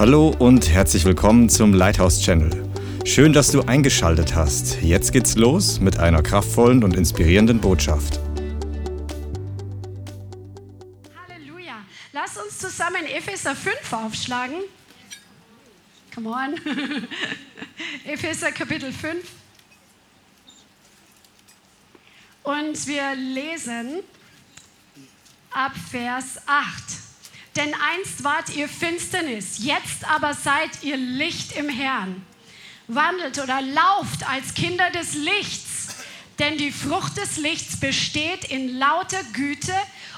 Hallo und herzlich willkommen zum Lighthouse Channel. Schön, dass du eingeschaltet hast. Jetzt geht's los mit einer kraftvollen und inspirierenden Botschaft. Halleluja. Lass uns zusammen Epheser 5 aufschlagen. Come on. Epheser Kapitel 5. Und wir lesen ab Vers 8. Denn einst wart ihr Finsternis, jetzt aber seid ihr Licht im Herrn. Wandelt oder lauft als Kinder des Lichts, denn die Frucht des Lichts besteht in lauter Güte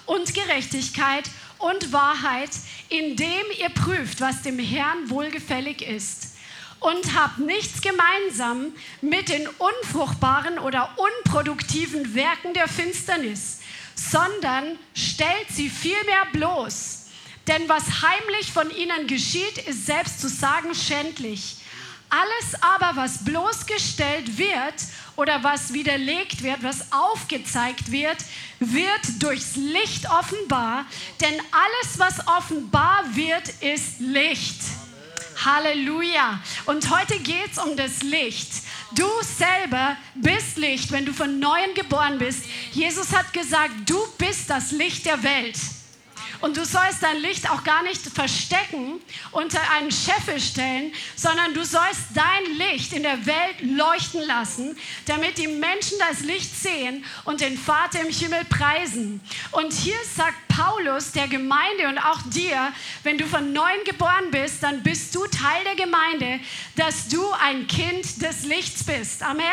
und Gerechtigkeit und Wahrheit, indem ihr prüft, was dem Herrn wohlgefällig ist. Und habt nichts gemeinsam mit den unfruchtbaren oder unproduktiven Werken der Finsternis, sondern stellt sie vielmehr bloß denn was heimlich von ihnen geschieht, ist selbst zu sagen schändlich. Alles aber, was bloßgestellt wird oder was widerlegt wird, was aufgezeigt wird, wird durchs Licht offenbar. Denn alles, was offenbar wird, ist Licht. Halleluja. Und heute geht es um das Licht. Du selber bist Licht, wenn du von neuem geboren bist. Jesus hat gesagt, du bist das Licht der Welt. Und du sollst dein Licht auch gar nicht verstecken, unter einen Scheffel stellen, sondern du sollst dein Licht in der Welt leuchten lassen, damit die Menschen das Licht sehen und den Vater im Himmel preisen. Und hier sagt Paulus der Gemeinde und auch dir, wenn du von neuem geboren bist, dann bist du Teil der Gemeinde, dass du ein Kind des Lichts bist. Amen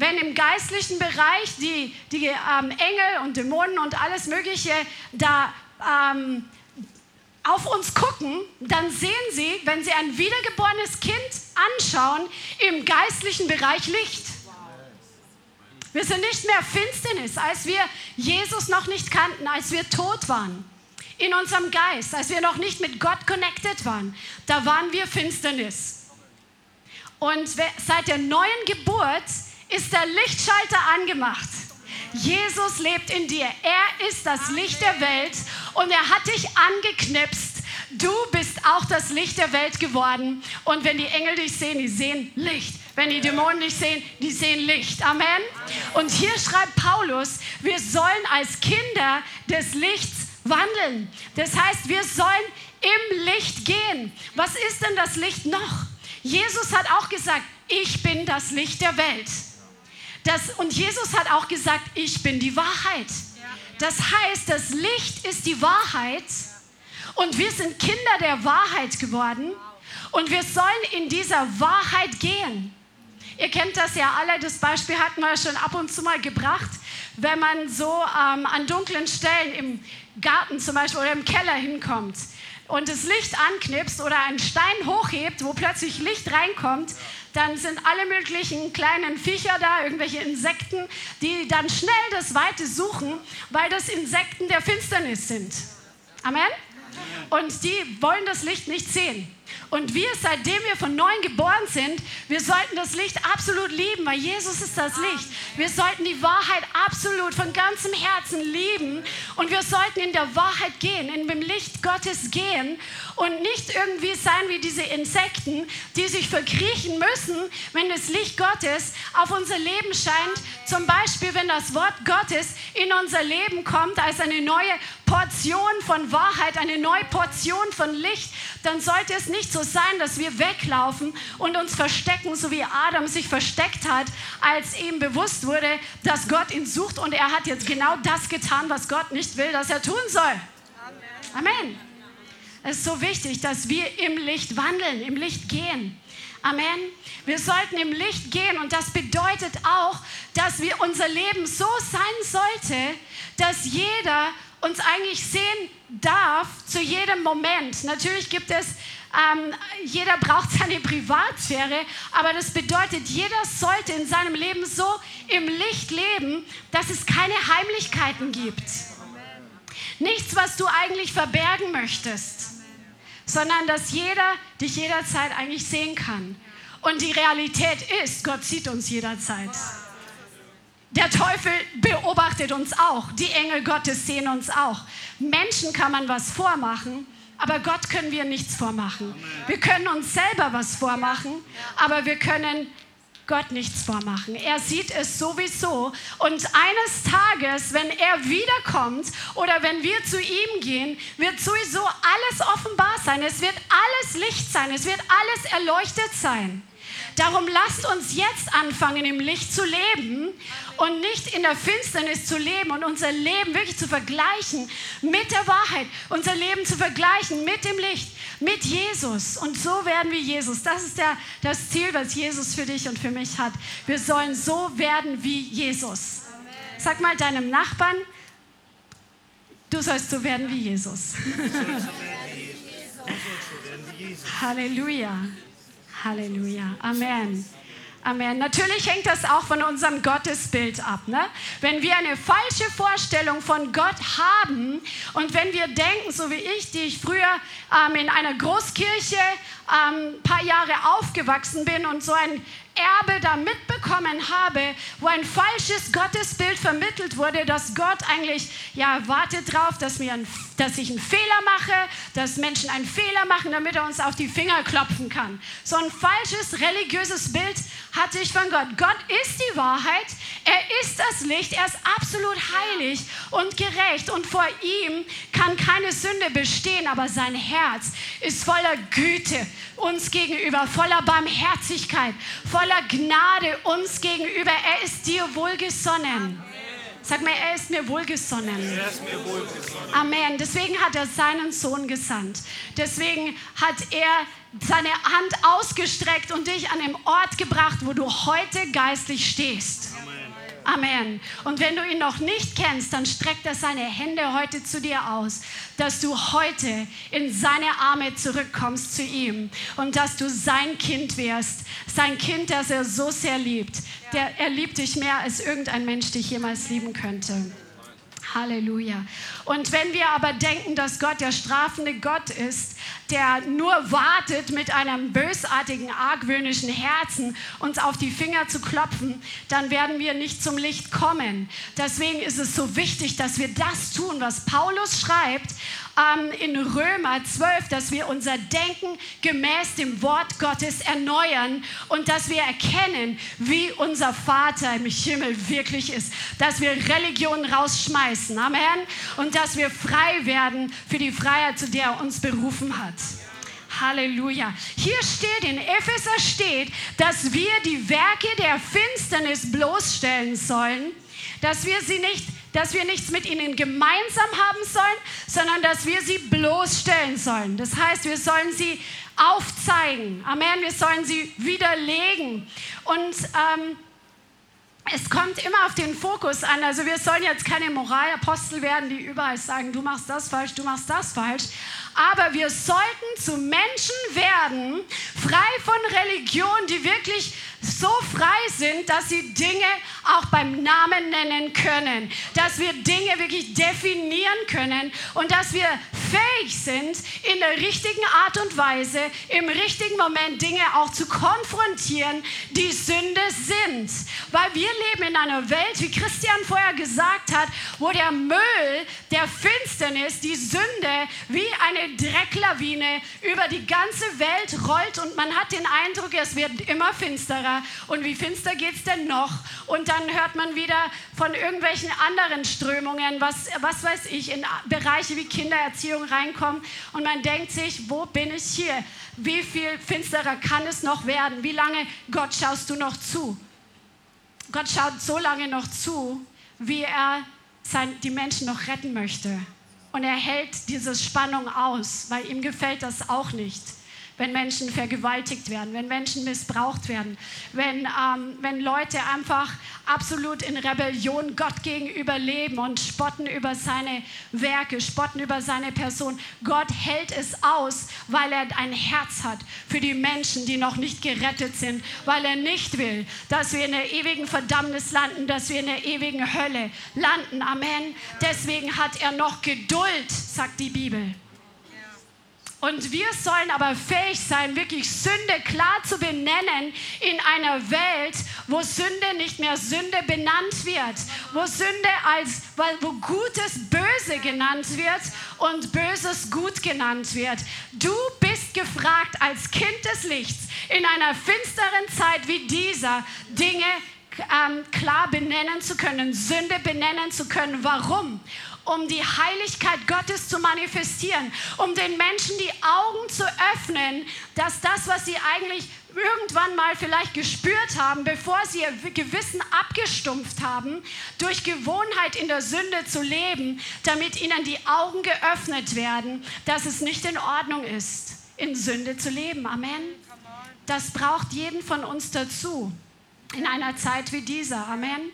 wenn im geistlichen Bereich die, die ähm, Engel und Dämonen und alles Mögliche da ähm, auf uns gucken, dann sehen sie, wenn sie ein wiedergeborenes Kind anschauen, im geistlichen Bereich Licht. Wir sind nicht mehr Finsternis, als wir Jesus noch nicht kannten, als wir tot waren. In unserem Geist, als wir noch nicht mit Gott connected waren, da waren wir Finsternis. Und seit der neuen Geburt ist der Lichtschalter angemacht. Jesus lebt in dir. Er ist das Licht der Welt und er hat dich angeknipst. Du bist auch das Licht der Welt geworden. Und wenn die Engel dich sehen, die sehen Licht. Wenn die Dämonen dich sehen, die sehen Licht. Amen. Und hier schreibt Paulus, wir sollen als Kinder des Lichts wandeln. Das heißt, wir sollen im Licht gehen. Was ist denn das Licht noch? Jesus hat auch gesagt, ich bin das Licht der Welt. Das, und Jesus hat auch gesagt, ich bin die Wahrheit. Das heißt, das Licht ist die Wahrheit. Und wir sind Kinder der Wahrheit geworden. Und wir sollen in dieser Wahrheit gehen. Ihr kennt das ja alle, das Beispiel hatten wir schon ab und zu mal gebracht, wenn man so ähm, an dunklen Stellen im Garten zum Beispiel oder im Keller hinkommt und das Licht anknipst oder einen Stein hochhebt, wo plötzlich Licht reinkommt, dann sind alle möglichen kleinen Viecher da, irgendwelche Insekten, die dann schnell das Weite suchen, weil das Insekten der Finsternis sind. Amen? Und die wollen das Licht nicht sehen. Und wir, seitdem wir von neuem geboren sind, wir sollten das Licht absolut lieben, weil Jesus ist das Licht. Wir sollten die Wahrheit absolut von ganzem Herzen lieben und wir sollten in der Wahrheit gehen, in dem Licht Gottes gehen und nicht irgendwie sein wie diese Insekten, die sich verkriechen müssen, wenn das Licht Gottes auf unser Leben scheint. Zum Beispiel, wenn das Wort Gottes in unser Leben kommt als eine neue Portion von Wahrheit, eine neue Portion von Licht, dann sollte es nicht so sein, dass wir weglaufen und uns verstecken, so wie Adam sich versteckt hat, als ihm bewusst wurde, dass Gott ihn sucht und er hat jetzt genau das getan, was Gott nicht will, dass er tun soll. Amen. Es ist so wichtig, dass wir im Licht wandeln, im Licht gehen. Amen. Wir sollten im Licht gehen und das bedeutet auch, dass wir unser Leben so sein sollte, dass jeder uns eigentlich sehen darf zu jedem Moment. Natürlich gibt es, ähm, jeder braucht seine Privatsphäre, aber das bedeutet, jeder sollte in seinem Leben so im Licht leben, dass es keine Heimlichkeiten gibt. Nichts, was du eigentlich verbergen möchtest, sondern dass jeder dich jederzeit eigentlich sehen kann. Und die Realität ist, Gott sieht uns jederzeit. Der Teufel beobachtet uns auch. Die Engel Gottes sehen uns auch. Menschen kann man was vormachen, Aber Gott können wir nichts vormachen. Wir können uns selber was vormachen, aber wir können Gott nichts vormachen. Er sieht es sowieso. Und eines Tages, wenn er wiederkommt oder wenn wir zu ihm gehen, wird sowieso alles offenbar sein. Es wird alles Licht sein. Es wird alles erleuchtet sein. Darum lasst uns jetzt anfangen, im Licht zu leben und nicht in der Finsternis zu leben und unser Leben wirklich zu vergleichen mit der Wahrheit, unser Leben zu vergleichen mit dem Licht, mit Jesus. Und so werden wir Jesus. Das ist der, das Ziel, was Jesus für dich und für mich hat. Wir sollen so werden wie Jesus. Sag mal deinem Nachbarn, du sollst so werden wie Jesus. Halleluja. Halleluja. Amen. Amen. Natürlich hängt das auch von unserem Gottesbild ab. Ne? Wenn wir eine falsche Vorstellung von Gott haben und wenn wir denken, so wie ich, die ich früher ähm, in einer Großkirche ein ähm, paar Jahre aufgewachsen bin und so ein Erbe da mitbekommen habe, wo ein falsches Gottesbild vermittelt wurde, dass Gott eigentlich ja wartet darauf, dass, ein, dass ich einen Fehler mache, dass Menschen einen Fehler machen, damit er uns auf die Finger klopfen kann. So ein falsches religiöses Bild hatte ich von Gott. Gott ist die Wahrheit, er ist das Licht, er ist absolut heilig und gerecht und vor ihm kann keine Sünde bestehen, aber sein Herz ist voller Güte uns gegenüber, voller Barmherzigkeit, voller Gnade uns gegenüber. Er ist dir wohlgesonnen. Sag mal, er ist mir wohlgesonnen. Er ist mir wohlgesonnen. Amen. Deswegen hat er seinen Sohn gesandt. Deswegen hat er seine Hand ausgestreckt und dich an den Ort gebracht, wo du heute geistlich stehst. Amen. Und wenn du ihn noch nicht kennst, dann streckt er seine Hände heute zu dir aus, dass du heute in seine Arme zurückkommst zu ihm und dass du sein Kind wirst, sein Kind, das er so sehr liebt. Der, er liebt dich mehr, als irgendein Mensch dich jemals lieben könnte. Halleluja. Und wenn wir aber denken, dass Gott der strafende Gott ist, der nur wartet mit einem bösartigen, argwöhnischen Herzen, uns auf die Finger zu klopfen, dann werden wir nicht zum Licht kommen. Deswegen ist es so wichtig, dass wir das tun, was Paulus schreibt ähm, in Römer 12, dass wir unser Denken gemäß dem Wort Gottes erneuern und dass wir erkennen, wie unser Vater im Himmel wirklich ist. Dass wir Religion rausschmeißen. Amen. Und dass wir frei werden für die Freiheit, zu der er uns berufen hat. Halleluja. Hier steht in Epheser steht, dass wir die Werke der Finsternis bloßstellen sollen, dass wir sie nicht dass wir nichts mit ihnen gemeinsam haben sollen, sondern dass wir sie bloßstellen sollen. Das heißt, wir sollen sie aufzeigen. Amen. Wir sollen sie widerlegen. Und ähm, es kommt immer auf den Fokus an. Also wir sollen jetzt keine Moralapostel werden, die überall sagen, du machst das falsch, du machst das falsch. Aber wir sollten zu Menschen werden, frei von Religion, die wirklich so frei sind, dass sie Dinge auch beim Namen nennen können, dass wir Dinge wirklich definieren können und dass wir fähig sind, in der richtigen Art und Weise, im richtigen Moment Dinge auch zu konfrontieren, die Sünde sind. Weil wir leben in einer Welt, wie Christian vorher gesagt hat, wo der Müll der Finsternis, die Sünde wie eine Drecklawine über die ganze Welt rollt und man hat den Eindruck, es wird immer finsterer. Und wie finster geht es denn noch? Und dann hört man wieder von irgendwelchen anderen Strömungen, was, was weiß ich, in Bereiche wie Kindererziehung reinkommen. Und man denkt sich, wo bin ich hier? Wie viel finsterer kann es noch werden? Wie lange, Gott, schaust du noch zu? Gott schaut so lange noch zu, wie er sein, die Menschen noch retten möchte. Und er hält diese Spannung aus, weil ihm gefällt das auch nicht wenn Menschen vergewaltigt werden, wenn Menschen missbraucht werden, wenn, ähm, wenn Leute einfach absolut in Rebellion Gott gegenüber leben und spotten über seine Werke, spotten über seine Person. Gott hält es aus, weil er ein Herz hat für die Menschen, die noch nicht gerettet sind, weil er nicht will, dass wir in der ewigen Verdammnis landen, dass wir in der ewigen Hölle landen. Amen. Deswegen hat er noch Geduld, sagt die Bibel. Und wir sollen aber fähig sein, wirklich Sünde klar zu benennen in einer Welt, wo Sünde nicht mehr Sünde benannt wird, wo Sünde als wo Gutes böse genannt wird und Böses gut genannt wird. Du bist gefragt als Kind des Lichts in einer finsteren Zeit wie dieser Dinge ähm, klar benennen zu können, Sünde benennen zu können. Warum? Um die Heiligkeit Gottes zu manifestieren, um den Menschen die Augen zu öffnen, dass das, was sie eigentlich irgendwann mal vielleicht gespürt haben, bevor sie ihr Gewissen abgestumpft haben, durch Gewohnheit in der Sünde zu leben, damit ihnen die Augen geöffnet werden, dass es nicht in Ordnung ist, in Sünde zu leben. Amen. Das braucht jeden von uns dazu in einer Zeit wie dieser. Amen.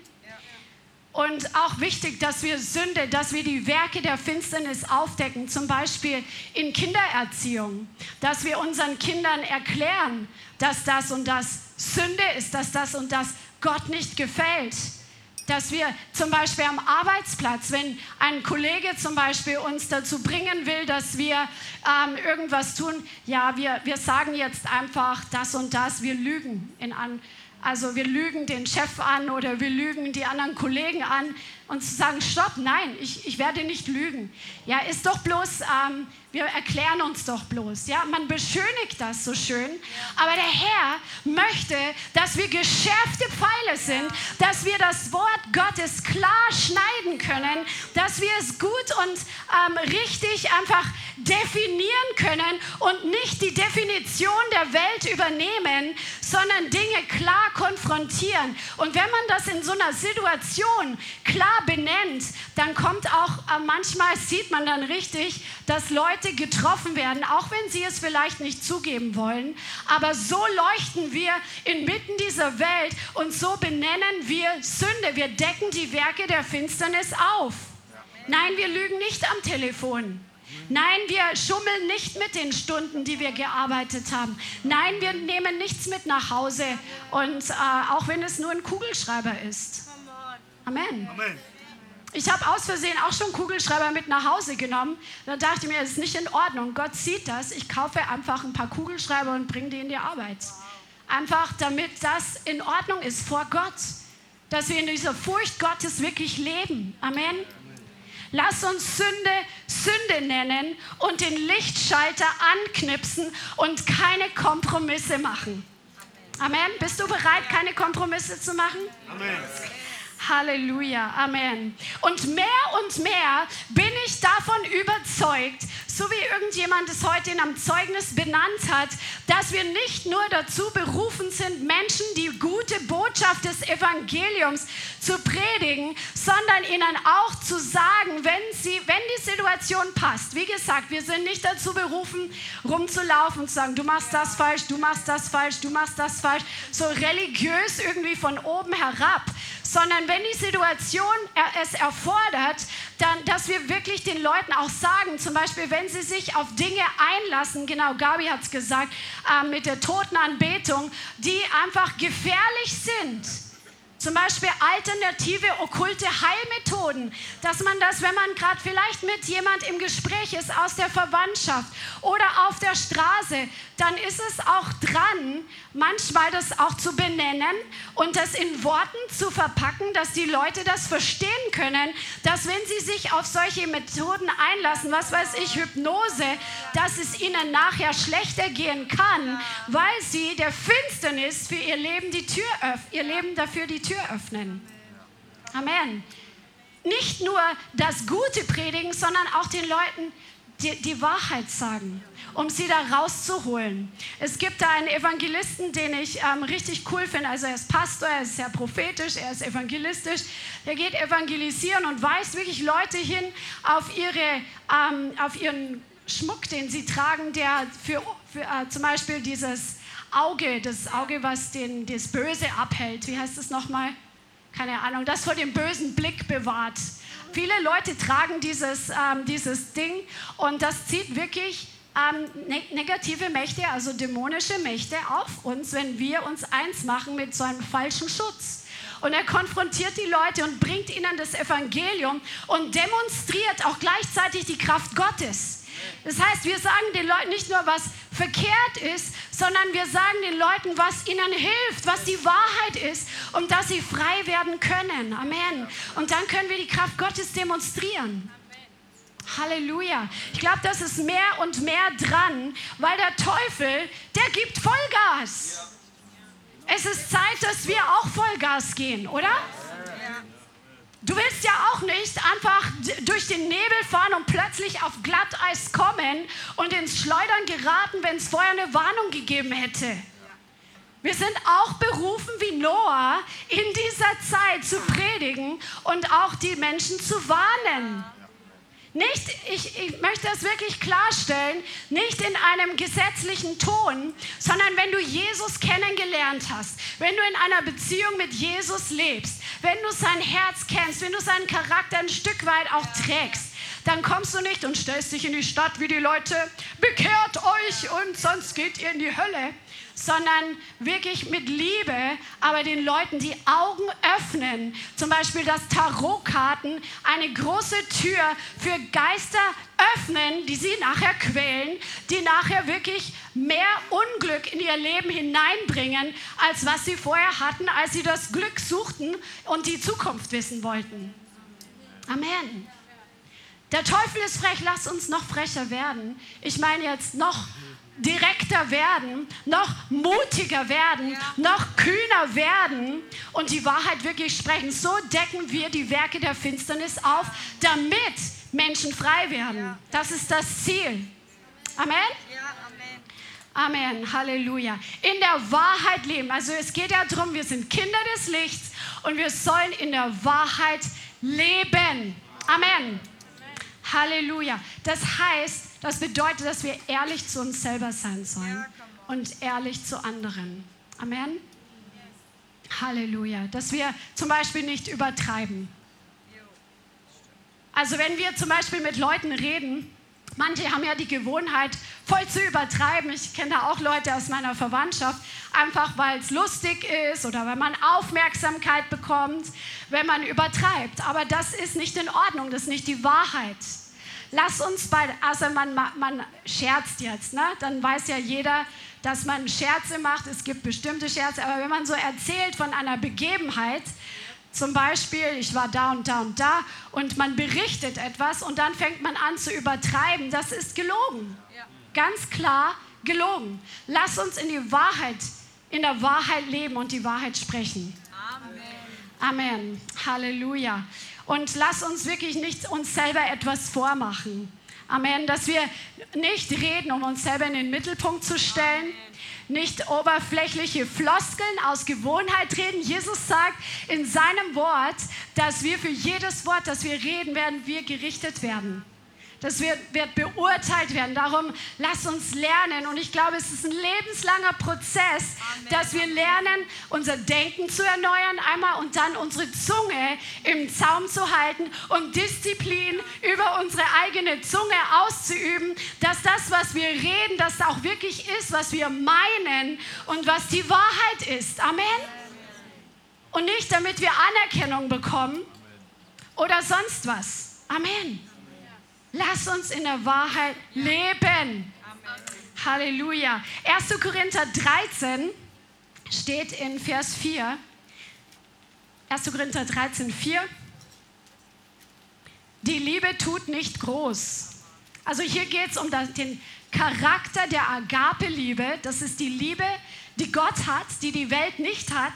Und auch wichtig, dass wir Sünde, dass wir die Werke der Finsternis aufdecken, zum Beispiel in Kindererziehung, dass wir unseren Kindern erklären, dass das und das Sünde ist, dass das und das Gott nicht gefällt. Dass wir zum Beispiel am Arbeitsplatz, wenn ein Kollege zum Beispiel uns dazu bringen will, dass wir ähm, irgendwas tun, ja, wir, wir sagen jetzt einfach das und das, wir lügen in an, also wir lügen den Chef an oder wir lügen die anderen Kollegen an und zu sagen, stopp, nein, ich, ich werde nicht lügen. Ja, ist doch bloß, ähm, wir erklären uns doch bloß. Ja, man beschönigt das so schön, aber der Herr möchte, dass wir geschärfte Pfeile sind, dass wir das Wort Gottes klar schneiden können, dass wir es gut und ähm, richtig einfach definieren können und nicht die Definition der Welt übernehmen, sondern Dinge klar konfrontieren. Und wenn man das in so einer Situation klar benennt, dann kommt auch, äh, manchmal sieht man dann richtig, dass Leute getroffen werden, auch wenn sie es vielleicht nicht zugeben wollen. Aber so leuchten wir inmitten dieser Welt und so benennen wir Sünde. Wir decken die Werke der Finsternis auf. Nein, wir lügen nicht am Telefon. Nein, wir schummeln nicht mit den Stunden, die wir gearbeitet haben. Nein, wir nehmen nichts mit nach Hause. Und äh, auch wenn es nur ein Kugelschreiber ist. Amen. Amen. Ich habe aus Versehen auch schon Kugelschreiber mit nach Hause genommen. Da dachte ich mir, das ist nicht in Ordnung. Gott sieht das. Ich kaufe einfach ein paar Kugelschreiber und bringe die in die Arbeit. Einfach damit das in Ordnung ist vor Gott. Dass wir in dieser Furcht Gottes wirklich leben. Amen. Lass uns Sünde Sünde nennen und den Lichtschalter anknipsen und keine Kompromisse machen. Amen. Bist du bereit, keine Kompromisse zu machen? Amen. Halleluja, Amen. Und mehr und mehr bin ich davon überzeugt, so wie irgendjemand es heute in einem Zeugnis benannt hat, dass wir nicht nur dazu berufen sind, Menschen die gute Botschaft des Evangeliums zu predigen, sondern ihnen auch zu sagen, wenn, sie, wenn die Situation passt. Wie gesagt, wir sind nicht dazu berufen, rumzulaufen und zu sagen, du machst das falsch, du machst das falsch, du machst das falsch, so religiös irgendwie von oben herab, sondern wenn die Situation es erfordert, dann, dass wir wirklich den Leuten auch sagen, zum Beispiel, wenn sie sich auf Dinge einlassen, genau, Gabi hat es gesagt, äh, mit der Totenanbetung, die einfach gefährlich sind zum Beispiel alternative okkulte Heilmethoden, dass man das, wenn man gerade vielleicht mit jemand im Gespräch ist aus der Verwandtschaft oder auf der Straße, dann ist es auch dran, manchmal das auch zu benennen und das in Worten zu verpacken, dass die Leute das verstehen können, dass wenn sie sich auf solche Methoden einlassen, was weiß ich, Hypnose, dass es ihnen nachher schlechter gehen kann, weil sie der Finsternis für ihr Leben die Tür öffnen, ihr Leben dafür die Tür öffnen. Amen. Nicht nur das Gute predigen, sondern auch den Leuten die, die, Wahrheit sagen, um sie da rauszuholen. Es gibt da einen Evangelisten, den ich ähm, richtig cool finde. Also er ist Pastor, er ist sehr prophetisch, er ist evangelistisch. Der geht evangelisieren und weist wirklich Leute hin auf, ihre, ähm, auf ihren Schmuck, den sie tragen, der für, für äh, zum Beispiel dieses Auge, das Auge, was den, das Böse abhält. Wie heißt das nochmal? Keine Ahnung, das vor dem bösen Blick bewahrt. Viele Leute tragen dieses, ähm, dieses Ding und das zieht wirklich ähm, ne negative Mächte, also dämonische Mächte auf uns, wenn wir uns eins machen mit so einem falschen Schutz. Und er konfrontiert die Leute und bringt ihnen das Evangelium und demonstriert auch gleichzeitig die Kraft Gottes. Das heißt, wir sagen den Leuten nicht nur, was verkehrt ist, sondern wir sagen den Leuten, was ihnen hilft, was die Wahrheit ist und dass sie frei werden können. Amen. Und dann können wir die Kraft Gottes demonstrieren. Halleluja. Ich glaube, das ist mehr und mehr dran, weil der Teufel, der gibt Vollgas. Es ist Zeit, dass wir auch Vollgas gehen, oder? Du willst ja auch nicht einfach durch den Nebel fahren und plötzlich auf Glatteis kommen und ins Schleudern geraten, wenn es vorher eine Warnung gegeben hätte. Wir sind auch berufen wie Noah, in dieser Zeit zu predigen und auch die Menschen zu warnen. Nicht, ich, ich möchte das wirklich klarstellen, nicht in einem gesetzlichen Ton, sondern wenn du Jesus kennengelernt hast, wenn du in einer Beziehung mit Jesus lebst, wenn du sein Herz kennst, wenn du seinen Charakter ein Stück weit auch trägst, dann kommst du nicht und stellst dich in die Stadt wie die Leute, bekehrt euch und sonst geht ihr in die Hölle, sondern wirklich mit Liebe, aber den Leuten die Augen öffnen. Zum Beispiel, dass Tarotkarten eine große Tür für Geister öffnen, die sie nachher quälen, die nachher wirklich mehr Unglück in ihr Leben hineinbringen, als was sie vorher hatten, als sie das Glück suchten und die Zukunft wissen wollten. Amen. Der Teufel ist frech, lass uns noch frecher werden. Ich meine jetzt noch direkter werden, noch mutiger werden, ja. noch kühner werden und die Wahrheit wirklich sprechen. So decken wir die Werke der Finsternis auf, damit Menschen frei werden. Ja. Das ist das Ziel. Amen? Ja, Amen. Amen. Halleluja. In der Wahrheit leben. Also es geht ja darum, wir sind Kinder des Lichts und wir sollen in der Wahrheit leben. Amen. Halleluja. Das heißt, das bedeutet, dass wir ehrlich zu uns selber sein sollen und ehrlich zu anderen. Amen. Halleluja. Dass wir zum Beispiel nicht übertreiben. Also wenn wir zum Beispiel mit Leuten reden, manche haben ja die Gewohnheit, voll zu übertreiben. Ich kenne da auch Leute aus meiner Verwandtschaft, einfach weil es lustig ist oder weil man Aufmerksamkeit bekommt, wenn man übertreibt. Aber das ist nicht in Ordnung, das ist nicht die Wahrheit. Lass uns bei, also man, man scherzt jetzt, ne? dann weiß ja jeder, dass man Scherze macht. Es gibt bestimmte Scherze, aber wenn man so erzählt von einer Begebenheit, zum Beispiel, ich war da und da und da und man berichtet etwas und dann fängt man an zu übertreiben, das ist gelogen. Ja. Ganz klar gelogen. Lass uns in die Wahrheit, in der Wahrheit leben und die Wahrheit sprechen. Amen. Amen. Halleluja. Und lass uns wirklich nicht uns selber etwas vormachen. Amen. Dass wir nicht reden, um uns selber in den Mittelpunkt zu stellen. Nicht oberflächliche Floskeln aus Gewohnheit reden. Jesus sagt in seinem Wort, dass wir für jedes Wort, das wir reden, werden wir gerichtet werden. Das wird, wird beurteilt werden. Darum lass uns lernen. Und ich glaube, es ist ein lebenslanger Prozess, Amen. dass wir lernen, unser Denken zu erneuern einmal und dann unsere Zunge im Zaum zu halten und Disziplin über unsere eigene Zunge auszuüben, dass das, was wir reden, das auch wirklich ist, was wir meinen und was die Wahrheit ist. Amen. Und nicht, damit wir Anerkennung bekommen oder sonst was. Amen. Lass uns in der Wahrheit leben. Amen. Halleluja. 1. Korinther 13 steht in Vers 4. 1. Korinther 13, 4. Die Liebe tut nicht groß. Also hier geht es um den Charakter der Agape-Liebe. Das ist die Liebe, die Gott hat, die die Welt nicht hat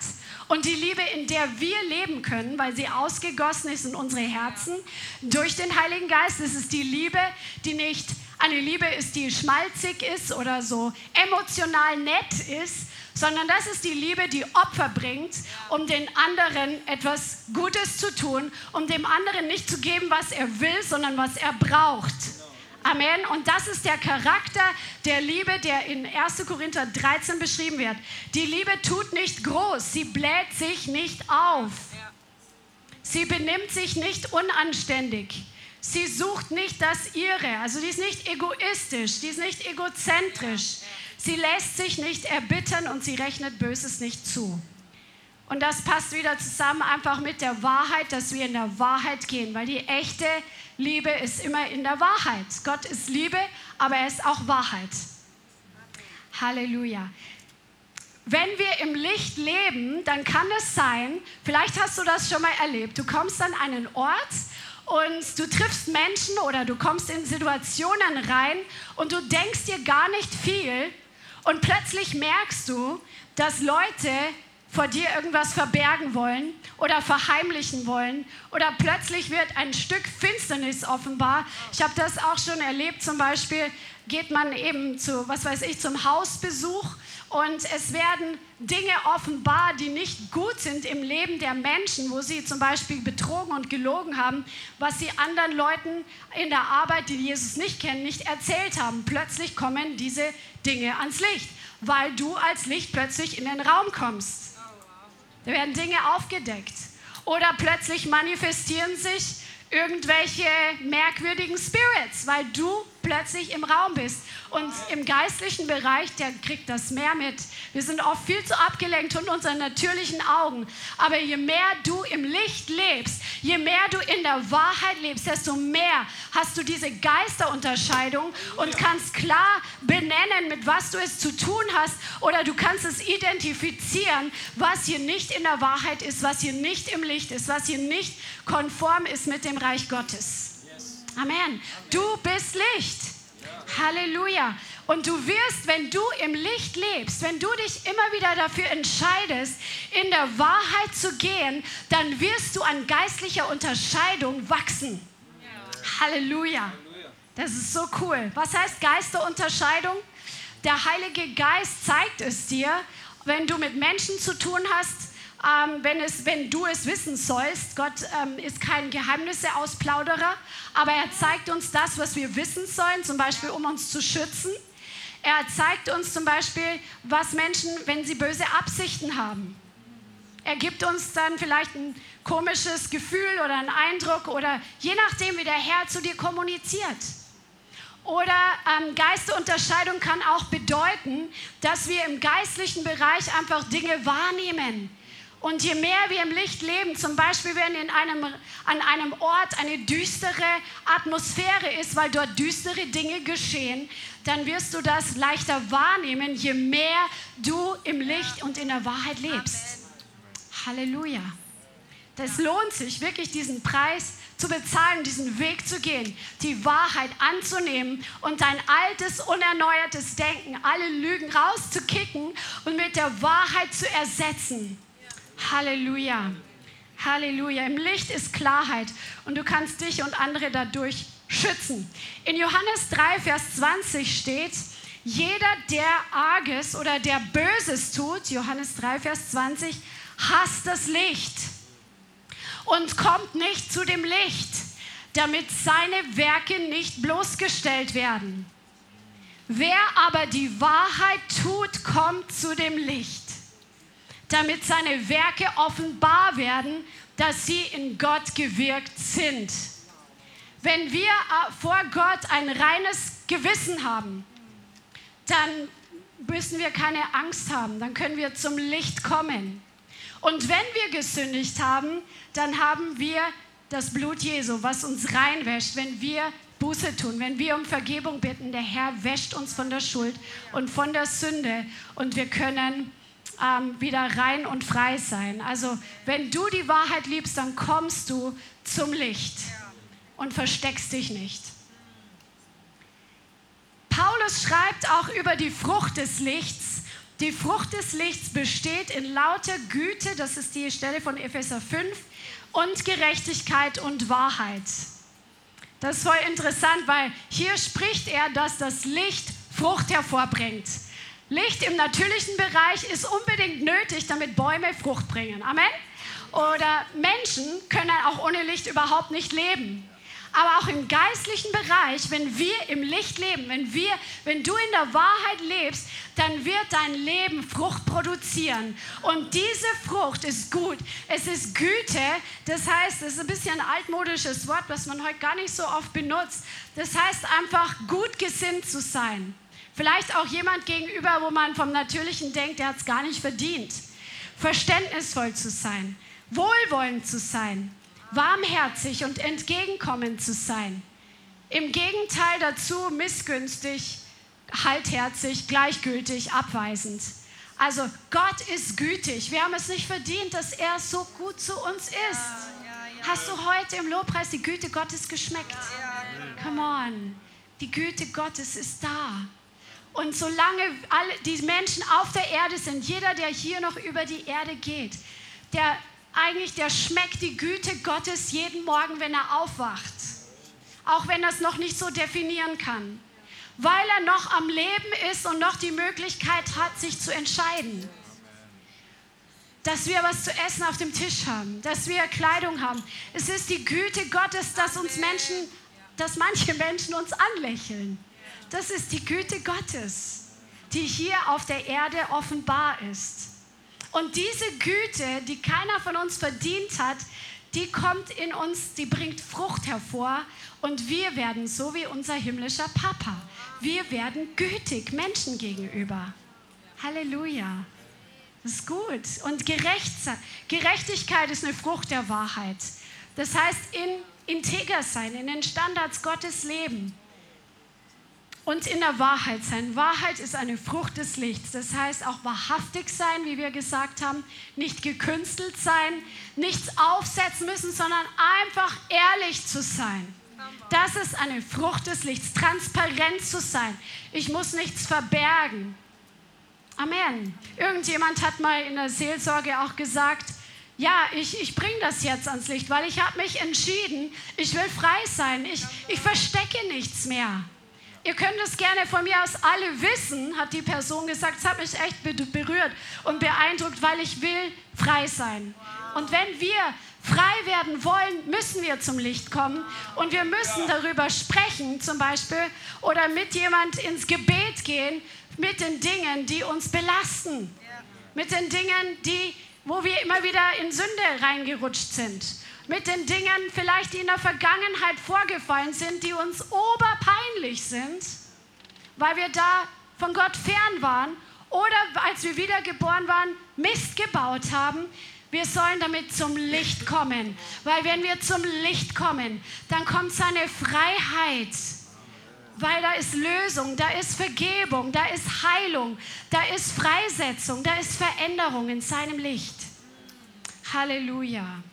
und die Liebe, in der wir leben können, weil sie ausgegossen ist in unsere Herzen durch den Heiligen Geist. Es ist die Liebe, die nicht eine Liebe ist, die schmalzig ist oder so emotional nett ist, sondern das ist die Liebe, die Opfer bringt, um den anderen etwas Gutes zu tun, um dem anderen nicht zu geben, was er will, sondern was er braucht. Amen. Und das ist der Charakter der Liebe, der in 1. Korinther 13 beschrieben wird. Die Liebe tut nicht groß, sie bläht sich nicht auf. Sie benimmt sich nicht unanständig. Sie sucht nicht das Ihre. Also die ist nicht egoistisch, die ist nicht egozentrisch. Sie lässt sich nicht erbittern und sie rechnet Böses nicht zu. Und das passt wieder zusammen einfach mit der Wahrheit, dass wir in der Wahrheit gehen, weil die echte Liebe ist immer in der Wahrheit. Gott ist Liebe, aber er ist auch Wahrheit. Halleluja. Wenn wir im Licht leben, dann kann es sein, vielleicht hast du das schon mal erlebt, du kommst an einen Ort und du triffst Menschen oder du kommst in Situationen rein und du denkst dir gar nicht viel und plötzlich merkst du, dass Leute vor dir irgendwas verbergen wollen oder verheimlichen wollen oder plötzlich wird ein Stück Finsternis offenbar. Ich habe das auch schon erlebt, zum Beispiel geht man eben zu, was weiß ich, zum Hausbesuch und es werden Dinge offenbar, die nicht gut sind im Leben der Menschen, wo sie zum Beispiel betrogen und gelogen haben, was sie anderen Leuten in der Arbeit, die Jesus nicht kennen, nicht erzählt haben. Plötzlich kommen diese Dinge ans Licht, weil du als Licht plötzlich in den Raum kommst. Da werden Dinge aufgedeckt. Oder plötzlich manifestieren sich irgendwelche merkwürdigen Spirits, weil du plötzlich im Raum bist. Und im geistlichen Bereich, der kriegt das mehr mit. Wir sind oft viel zu abgelenkt von unseren natürlichen Augen. Aber je mehr du im Licht lebst, je mehr du in der Wahrheit lebst, desto mehr hast du diese Geisterunterscheidung und kannst klar benennen, mit was du es zu tun hast. Oder du kannst es identifizieren, was hier nicht in der Wahrheit ist, was hier nicht im Licht ist, was hier nicht konform ist mit dem Reich Gottes. Amen. Du bist Licht. Halleluja. Und du wirst, wenn du im Licht lebst, wenn du dich immer wieder dafür entscheidest, in der Wahrheit zu gehen, dann wirst du an geistlicher Unterscheidung wachsen. Halleluja. Das ist so cool. Was heißt Geisterunterscheidung? Der Heilige Geist zeigt es dir, wenn du mit Menschen zu tun hast, ähm, wenn, es, wenn du es wissen sollst. Gott ähm, ist kein Geheimnisseausplauderer, aber er zeigt uns das, was wir wissen sollen, zum Beispiel um uns zu schützen. Er zeigt uns zum Beispiel, was Menschen, wenn sie böse Absichten haben. Er gibt uns dann vielleicht ein komisches Gefühl oder einen Eindruck oder je nachdem, wie der Herr zu dir kommuniziert. Oder ähm, Geisterunterscheidung kann auch bedeuten, dass wir im geistlichen Bereich einfach Dinge wahrnehmen, und je mehr wir im Licht leben, zum Beispiel wenn in einem, an einem Ort eine düstere Atmosphäre ist, weil dort düstere Dinge geschehen, dann wirst du das leichter wahrnehmen, je mehr du im Licht und in der Wahrheit lebst. Halleluja. Das lohnt sich wirklich, diesen Preis zu bezahlen, diesen Weg zu gehen, die Wahrheit anzunehmen und dein altes, unerneuertes Denken, alle Lügen rauszukicken und mit der Wahrheit zu ersetzen. Halleluja. Halleluja. Im Licht ist Klarheit und du kannst dich und andere dadurch schützen. In Johannes 3, Vers 20 steht, jeder, der Arges oder der Böses tut, Johannes 3, Vers 20, hasst das Licht und kommt nicht zu dem Licht, damit seine Werke nicht bloßgestellt werden. Wer aber die Wahrheit tut, kommt zu dem Licht damit seine Werke offenbar werden, dass sie in Gott gewirkt sind. Wenn wir äh, vor Gott ein reines Gewissen haben, dann müssen wir keine Angst haben, dann können wir zum Licht kommen. Und wenn wir gesündigt haben, dann haben wir das Blut Jesu, was uns reinwäscht, wenn wir Buße tun, wenn wir um Vergebung bitten. Der Herr wäscht uns von der Schuld und von der Sünde und wir können ähm, wieder rein und frei sein. Also wenn du die Wahrheit liebst, dann kommst du zum Licht und versteckst dich nicht. Paulus schreibt auch über die Frucht des Lichts. Die Frucht des Lichts besteht in lauter Güte, das ist die Stelle von Epheser 5, und Gerechtigkeit und Wahrheit. Das ist voll interessant, weil hier spricht er, dass das Licht Frucht hervorbringt. Licht im natürlichen Bereich ist unbedingt nötig, damit Bäume Frucht bringen. Amen? Oder Menschen können auch ohne Licht überhaupt nicht leben. Aber auch im geistlichen Bereich, wenn wir im Licht leben, wenn, wir, wenn du in der Wahrheit lebst, dann wird dein Leben Frucht produzieren. Und diese Frucht ist gut. Es ist Güte. Das heißt, es ist ein bisschen ein altmodisches Wort, was man heute gar nicht so oft benutzt. Das heißt einfach, gut gesinnt zu sein. Vielleicht auch jemand gegenüber, wo man vom Natürlichen denkt, der hat es gar nicht verdient. Verständnisvoll zu sein, wohlwollend zu sein, warmherzig und entgegenkommend zu sein. Im Gegenteil dazu missgünstig, haltherzig, gleichgültig, abweisend. Also Gott ist gütig. Wir haben es nicht verdient, dass er so gut zu uns ist. Hast du heute im Lobpreis die Güte Gottes geschmeckt? Come on. Die Güte Gottes ist da. Und solange alle die Menschen auf der Erde sind, jeder, der hier noch über die Erde geht, der eigentlich, der schmeckt die Güte Gottes jeden Morgen, wenn er aufwacht. Auch wenn er es noch nicht so definieren kann. Weil er noch am Leben ist und noch die Möglichkeit hat, sich zu entscheiden. Dass wir was zu essen auf dem Tisch haben, dass wir Kleidung haben. Es ist die Güte Gottes, dass uns Menschen, dass manche Menschen uns anlächeln. Das ist die Güte Gottes, die hier auf der Erde offenbar ist. Und diese Güte, die keiner von uns verdient hat, die kommt in uns, die bringt Frucht hervor und wir werden so wie unser himmlischer Papa. Wir werden gütig Menschen gegenüber. Halleluja. Das ist gut. Und Gerechtigkeit ist eine Frucht der Wahrheit. Das heißt, in integer sein, in den Standards Gottes leben und in der Wahrheit sein. Wahrheit ist eine Frucht des Lichts. Das heißt auch wahrhaftig sein, wie wir gesagt haben, nicht gekünstelt sein, nichts aufsetzen müssen, sondern einfach ehrlich zu sein. Das ist eine Frucht des Lichts, transparent zu sein. Ich muss nichts verbergen. Amen. Irgendjemand hat mal in der Seelsorge auch gesagt, ja, ich, ich bringe das jetzt ans Licht, weil ich habe mich entschieden, ich will frei sein, ich, ich verstecke nichts mehr. Ihr könnt es gerne von mir aus alle wissen, hat die Person gesagt. Es hat mich echt berührt und beeindruckt, weil ich will frei sein. Und wenn wir frei werden wollen, müssen wir zum Licht kommen und wir müssen darüber sprechen, zum Beispiel, oder mit jemand ins Gebet gehen, mit den Dingen, die uns belasten, mit den Dingen, die, wo wir immer wieder in Sünde reingerutscht sind mit den Dingen vielleicht, die in der Vergangenheit vorgefallen sind, die uns oberpeinlich sind, weil wir da von Gott fern waren oder als wir wiedergeboren waren, Mist gebaut haben. Wir sollen damit zum Licht kommen, weil wenn wir zum Licht kommen, dann kommt seine Freiheit, weil da ist Lösung, da ist Vergebung, da ist Heilung, da ist Freisetzung, da ist Veränderung in seinem Licht. Halleluja.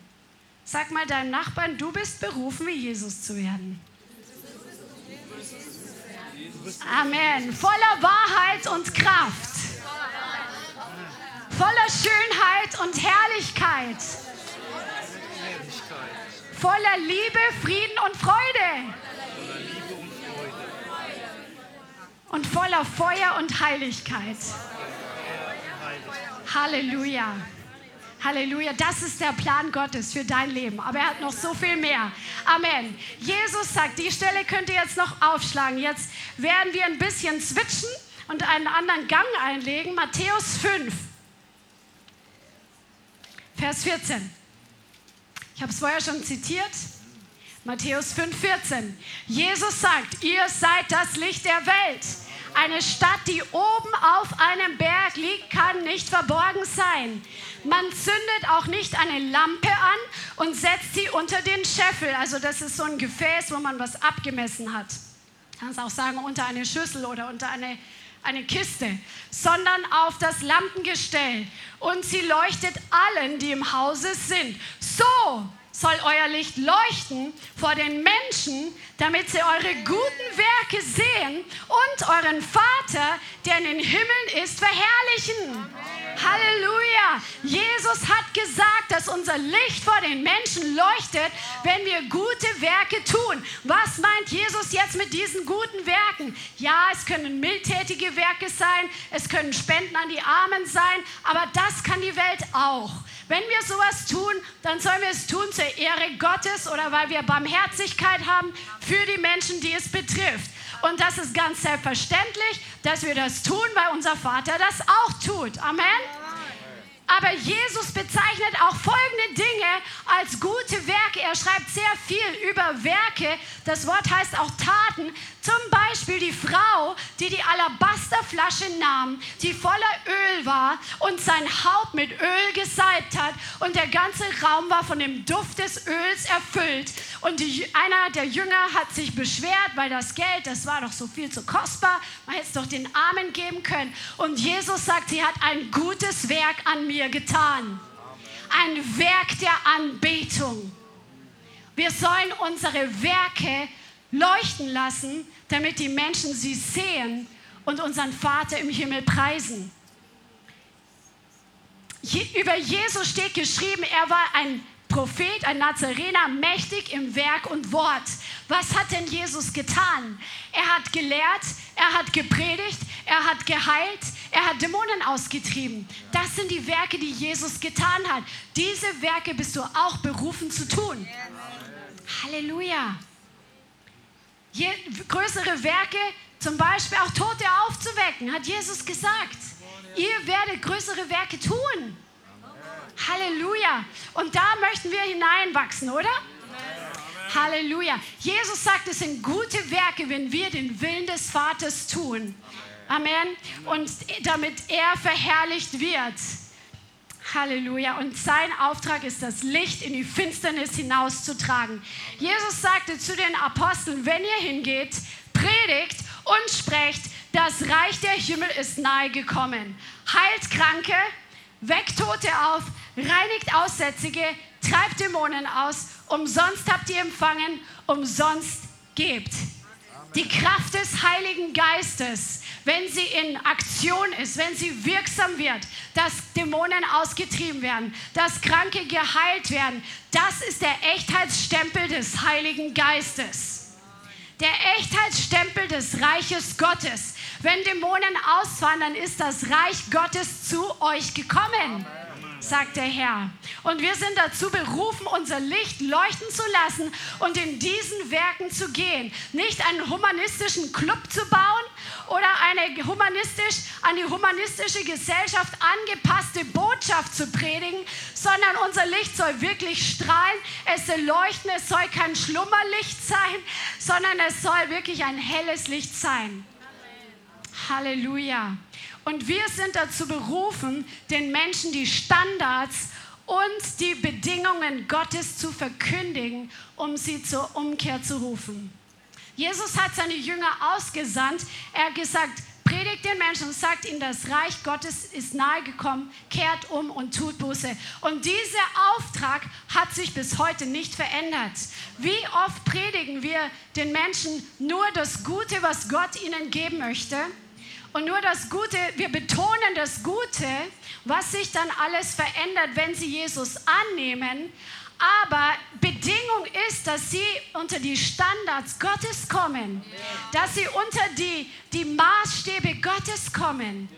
Sag mal deinem Nachbarn, du bist berufen, wie Jesus zu werden. Amen. Voller Wahrheit und Kraft. Voller Schönheit und Herrlichkeit. Voller Liebe, Frieden und Freude. Und voller Feuer und Heiligkeit. Halleluja. Halleluja, das ist der Plan Gottes für dein Leben. Aber er hat noch so viel mehr. Amen. Jesus sagt, die Stelle könnt ihr jetzt noch aufschlagen. Jetzt werden wir ein bisschen switchen und einen anderen Gang einlegen. Matthäus 5, Vers 14. Ich habe es vorher schon zitiert. Matthäus 5, 14. Jesus sagt, ihr seid das Licht der Welt. Eine Stadt, die oben auf einem Berg liegt, kann nicht verborgen sein. Man zündet auch nicht eine Lampe an und setzt sie unter den Scheffel. Also das ist so ein Gefäß, wo man was abgemessen hat. Kannst auch sagen unter eine Schüssel oder unter eine, eine Kiste, sondern auf das Lampengestell. Und sie leuchtet allen, die im Hause sind. So soll euer Licht leuchten vor den Menschen, damit sie eure guten Werke sehen und euren Vater, der in den Himmeln ist, verherrlichen. Halleluja. Jesus hat gesagt, dass unser Licht vor den Menschen leuchtet, wenn wir gute Werke tun. Was meint Jesus jetzt mit diesen guten Werken? Ja, es können mildtätige Werke sein, es können Spenden an die Armen sein, aber das kann die Welt auch. Wenn wir sowas tun, dann sollen wir es tun zur Ehre Gottes oder weil wir Barmherzigkeit haben für die Menschen, die es betrifft. Und das ist ganz selbstverständlich, dass wir das tun, weil unser Vater das auch tut. Amen. Aber Jesus bezeichnet auch folgende Dinge als gute Werke. Er schreibt sehr viel über Werke. Das Wort heißt auch Taten. Zum Beispiel die Frau, die die Alabasterflasche nahm, die voller Öl war und sein Haupt mit Öl gesalbt hat. Und der ganze Raum war von dem Duft des Öls erfüllt. Und die, einer der Jünger hat sich beschwert, weil das Geld, das war doch so viel zu kostbar. Man hätte es doch den Armen geben können. Und Jesus sagt, sie hat ein gutes Werk an mir getan. Ein Werk der Anbetung. Wir sollen unsere Werke leuchten lassen, damit die Menschen sie sehen und unseren Vater im Himmel preisen. über Jesus steht geschrieben, er war ein Prophet, ein Nazarener, mächtig im Werk und Wort. Was hat denn Jesus getan? Er hat gelehrt, er hat gepredigt, er hat geheilt, er hat Dämonen ausgetrieben. Das sind die Werke, die Jesus getan hat. Diese Werke bist du auch berufen zu tun. Halleluja. Je, größere Werke, zum Beispiel auch Tote aufzuwecken, hat Jesus gesagt. Ihr werdet größere Werke tun. Halleluja. Und da möchten wir hineinwachsen, oder? Halleluja. Jesus sagt, es sind gute Werke, wenn wir den Willen des Vaters tun. Amen. Und damit er verherrlicht wird. Halleluja. Und sein Auftrag ist, das Licht in die Finsternis hinauszutragen. Jesus sagte zu den Aposteln, wenn ihr hingeht, predigt und sprecht, das Reich der Himmel ist nahe gekommen. Heilt Kranke, weckt Tote auf, reinigt Aussätzige, treibt Dämonen aus. Umsonst habt ihr empfangen, umsonst gebt. Die Kraft des Heiligen Geistes, wenn sie in Aktion ist, wenn sie wirksam wird, dass Dämonen ausgetrieben werden, dass Kranke geheilt werden, das ist der Echtheitsstempel des Heiligen Geistes. Der Echtheitsstempel des Reiches Gottes. Wenn Dämonen ausfahren, dann ist das Reich Gottes zu euch gekommen. Amen sagt der Herr. Und wir sind dazu berufen, unser Licht leuchten zu lassen und in diesen Werken zu gehen. Nicht einen humanistischen Club zu bauen oder eine humanistisch, an die humanistische Gesellschaft angepasste Botschaft zu predigen, sondern unser Licht soll wirklich strahlen, es soll leuchten, es soll kein Schlummerlicht sein, sondern es soll wirklich ein helles Licht sein. Halleluja. Und wir sind dazu berufen, den Menschen die Standards und die Bedingungen Gottes zu verkündigen, um sie zur Umkehr zu rufen. Jesus hat seine Jünger ausgesandt. Er hat gesagt, predigt den Menschen und sagt ihnen, das Reich Gottes ist nahe gekommen, kehrt um und tut Buße. Und dieser Auftrag hat sich bis heute nicht verändert. Wie oft predigen wir den Menschen nur das Gute, was Gott ihnen geben möchte? Und nur das Gute, wir betonen das Gute, was sich dann alles verändert, wenn sie Jesus annehmen. Aber Bedingung ist, dass sie unter die Standards Gottes kommen, dass sie unter die, die Maßstäbe Gottes kommen.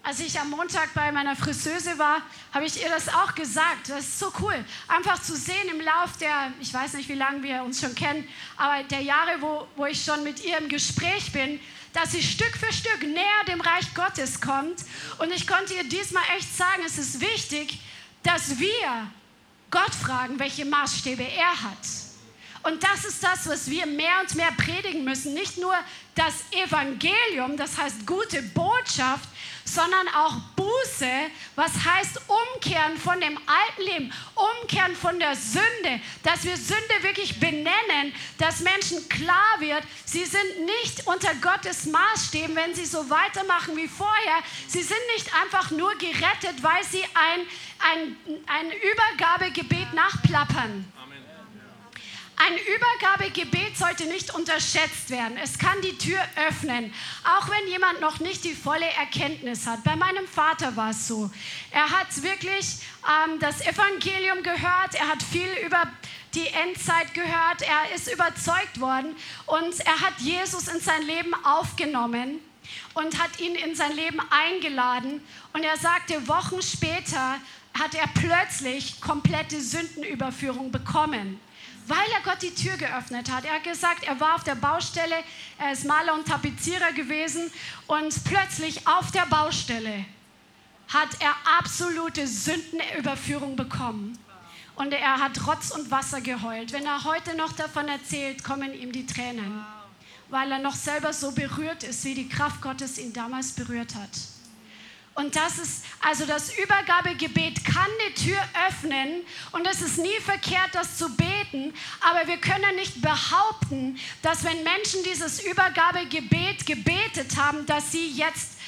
Als ich am Montag bei meiner Friseuse war, habe ich ihr das auch gesagt. Das ist so cool. Einfach zu sehen im Lauf der, ich weiß nicht, wie lange wir uns schon kennen, aber der Jahre, wo, wo ich schon mit ihr im Gespräch bin, dass sie Stück für Stück näher dem Reich Gottes kommt. Und ich konnte ihr diesmal echt sagen, es ist wichtig, dass wir Gott fragen, welche Maßstäbe er hat. Und das ist das, was wir mehr und mehr predigen müssen. Nicht nur das Evangelium, das heißt gute Botschaft, sondern auch Buße, was heißt umkehren von dem alten Leben, umkehren von der Sünde, dass wir Sünde wirklich benennen, dass Menschen klar wird, sie sind nicht unter Gottes Maßstäben, wenn sie so weitermachen wie vorher. Sie sind nicht einfach nur gerettet, weil sie ein, ein, ein Übergabegebet nachplappern. Ein Übergabegebet sollte nicht unterschätzt werden. Es kann die Tür öffnen, auch wenn jemand noch nicht die volle Erkenntnis hat. Bei meinem Vater war es so. Er hat wirklich ähm, das Evangelium gehört, er hat viel über die Endzeit gehört, er ist überzeugt worden und er hat Jesus in sein Leben aufgenommen und hat ihn in sein Leben eingeladen. Und er sagte, Wochen später hat er plötzlich komplette Sündenüberführung bekommen weil er Gott die Tür geöffnet hat. Er hat gesagt, er war auf der Baustelle, er ist Maler und Tapezierer gewesen und plötzlich auf der Baustelle hat er absolute Sündenüberführung bekommen. Und er hat Rotz und Wasser geheult. Wenn er heute noch davon erzählt, kommen ihm die Tränen, weil er noch selber so berührt ist, wie die Kraft Gottes ihn damals berührt hat. Und das ist, also das Übergabegebet kann die Tür öffnen und es ist nie verkehrt, das zu beten, aber wir können nicht behaupten, dass wenn Menschen dieses Übergabegebet gebetet haben, dass sie jetzt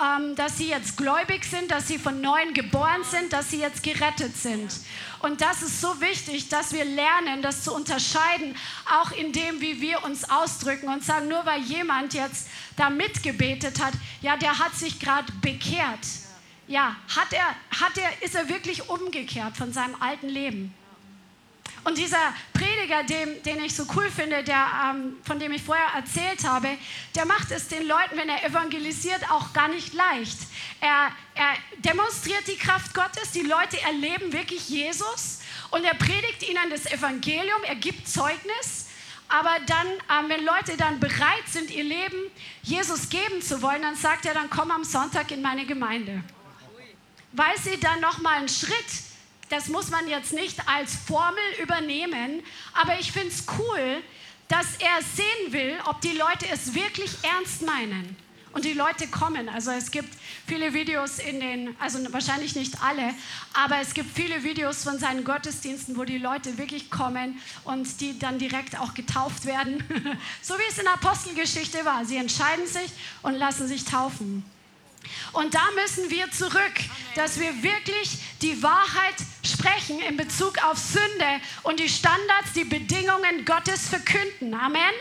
ähm, dass sie jetzt gläubig sind, dass sie von neuem geboren sind, dass sie jetzt gerettet sind. Und das ist so wichtig, dass wir lernen, das zu unterscheiden, auch in dem, wie wir uns ausdrücken und sagen, nur weil jemand jetzt da mitgebetet hat, ja, der hat sich gerade bekehrt. Ja, hat er, hat er, ist er wirklich umgekehrt von seinem alten Leben? Und dieser Prediger, den, den ich so cool finde, der, ähm, von dem ich vorher erzählt habe, der macht es den Leuten, wenn er evangelisiert, auch gar nicht leicht. Er, er demonstriert die Kraft Gottes, die Leute erleben wirklich Jesus und er predigt ihnen das Evangelium, er gibt Zeugnis. Aber dann, ähm, wenn Leute dann bereit sind, ihr Leben Jesus geben zu wollen, dann sagt er, dann komm am Sonntag in meine Gemeinde. Weil sie dann nochmal einen Schritt das muss man jetzt nicht als Formel übernehmen, aber ich finde es cool, dass er sehen will, ob die Leute es wirklich ernst meinen. Und die Leute kommen. Also es gibt viele Videos in den, also wahrscheinlich nicht alle, aber es gibt viele Videos von seinen Gottesdiensten, wo die Leute wirklich kommen und die dann direkt auch getauft werden. so wie es in der Apostelgeschichte war. Sie entscheiden sich und lassen sich taufen. Und da müssen wir zurück, dass wir wirklich die Wahrheit sprechen in Bezug auf Sünde und die Standards, die Bedingungen Gottes verkünden. Amen.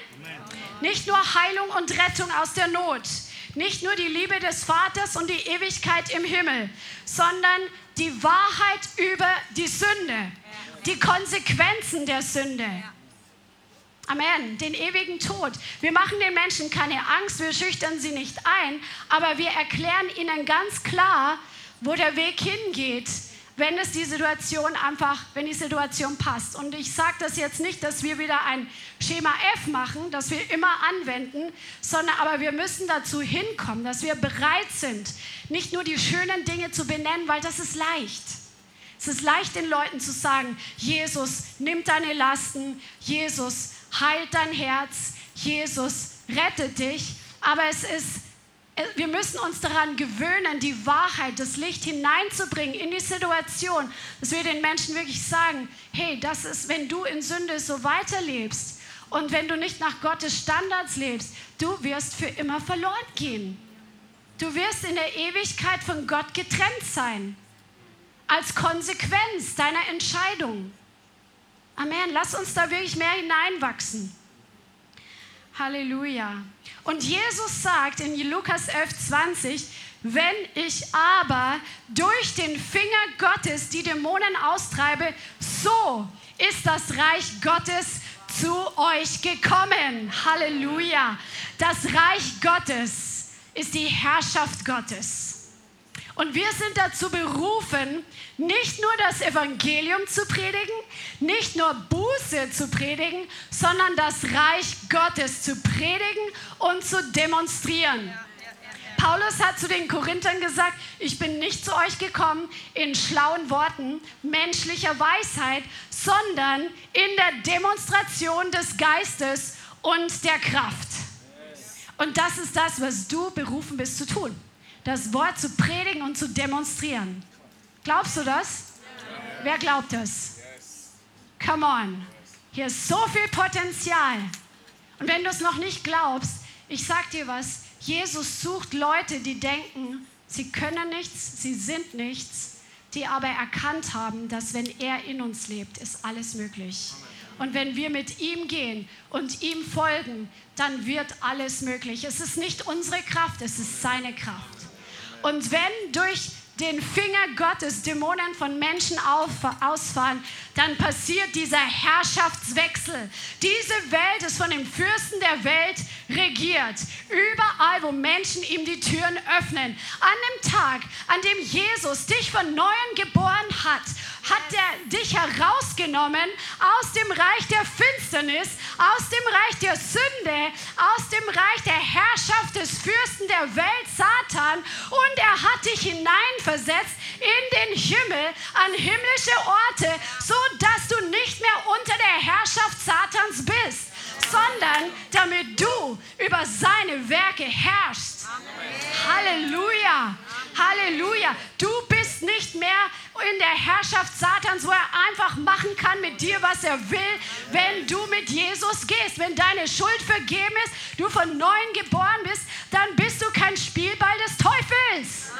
Nicht nur Heilung und Rettung aus der Not, nicht nur die Liebe des Vaters und die Ewigkeit im Himmel, sondern die Wahrheit über die Sünde, die Konsequenzen der Sünde. Amen. Den ewigen Tod. Wir machen den Menschen keine Angst, wir schüchtern sie nicht ein, aber wir erklären ihnen ganz klar, wo der Weg hingeht, wenn es die Situation einfach, wenn die Situation passt. Und ich sage das jetzt nicht, dass wir wieder ein Schema F machen, das wir immer anwenden, sondern aber wir müssen dazu hinkommen, dass wir bereit sind, nicht nur die schönen Dinge zu benennen, weil das ist leicht. Es ist leicht den Leuten zu sagen, Jesus, nimm deine Lasten, Jesus, heilt dein Herz, Jesus rettet dich. Aber es ist, wir müssen uns daran gewöhnen, die Wahrheit, das Licht hineinzubringen in die Situation, dass wir den Menschen wirklich sagen, hey, das ist, wenn du in Sünde so weiterlebst und wenn du nicht nach Gottes Standards lebst, du wirst für immer verloren gehen. Du wirst in der Ewigkeit von Gott getrennt sein. Als Konsequenz deiner Entscheidung. Amen. Lass uns da wirklich mehr hineinwachsen. Halleluja. Und Jesus sagt in Lukas 11, 20, wenn ich aber durch den Finger Gottes die Dämonen austreibe, so ist das Reich Gottes zu euch gekommen. Halleluja. Das Reich Gottes ist die Herrschaft Gottes. Und wir sind dazu berufen, nicht nur das Evangelium zu predigen, nicht nur Buße zu predigen, sondern das Reich Gottes zu predigen und zu demonstrieren. Paulus hat zu den Korinthern gesagt, ich bin nicht zu euch gekommen in schlauen Worten menschlicher Weisheit, sondern in der Demonstration des Geistes und der Kraft. Und das ist das, was du berufen bist zu tun das Wort zu predigen und zu demonstrieren. Glaubst du das? Wer glaubt das? Come on. Hier ist so viel Potenzial. Und wenn du es noch nicht glaubst, ich sag dir was, Jesus sucht Leute, die denken, sie können nichts, sie sind nichts, die aber erkannt haben, dass wenn er in uns lebt, ist alles möglich. Und wenn wir mit ihm gehen und ihm folgen, dann wird alles möglich. Es ist nicht unsere Kraft, es ist seine Kraft. Und wenn durch den Finger Gottes Dämonen von Menschen auf, ausfahren, dann passiert dieser Herrschaftswechsel. Diese Welt ist von dem Fürsten der Welt regiert. Überall, wo Menschen ihm die Türen öffnen. An dem Tag, an dem Jesus dich von neuem geboren hat, hat er dich herausgenommen aus dem Reich der Finsternis, aus dem Reich der Sünde, aus dem Reich der Herrschaft des Fürsten der Welt, Satan, und er hat dich hinein versetzt in den Himmel, an himmlische Orte, so dass du nicht mehr unter der Herrschaft Satans bist, sondern damit du über seine Werke herrschst. Halleluja. Halleluja. Du bist nicht mehr in der Herrschaft Satans, wo er einfach machen kann mit dir, was er will, wenn du mit Jesus gehst. Wenn deine Schuld vergeben ist, du von neuem geboren bist, dann bist du kein Spielball des Teufels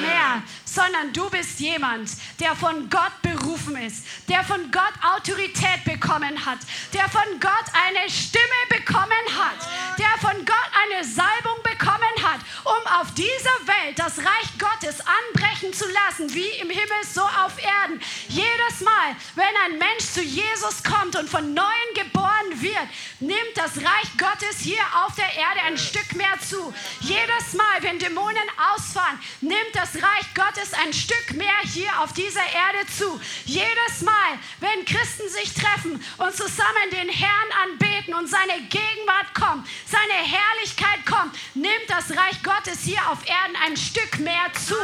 mehr, sondern du bist jemand, der von Gott berufen ist, der von Gott Autorität bekommen hat, der von Gott eine Stimme bekommen hat, der von Gott eine Salbung bekommen hat, um auf dieser Welt das Reich Gottes anbrechen zu lassen, wie im Himmel so auf Erden. Jedes Mal, wenn ein Mensch zu Jesus kommt und von neuem geboren wird, nimmt das Reich Gottes hier auf der Erde ein Stück mehr zu. Jedes Mal, wenn Dämonen ausfahren, nimmt das Reich Gottes ein Stück mehr hier auf dieser Erde zu. Jedes Mal, wenn Christen sich treffen und zusammen den Herrn anbeten und seine Gegenwart kommt, seine Herrlichkeit kommt, nimmt das Reich Gottes hier auf Erden ein Stück mehr zu.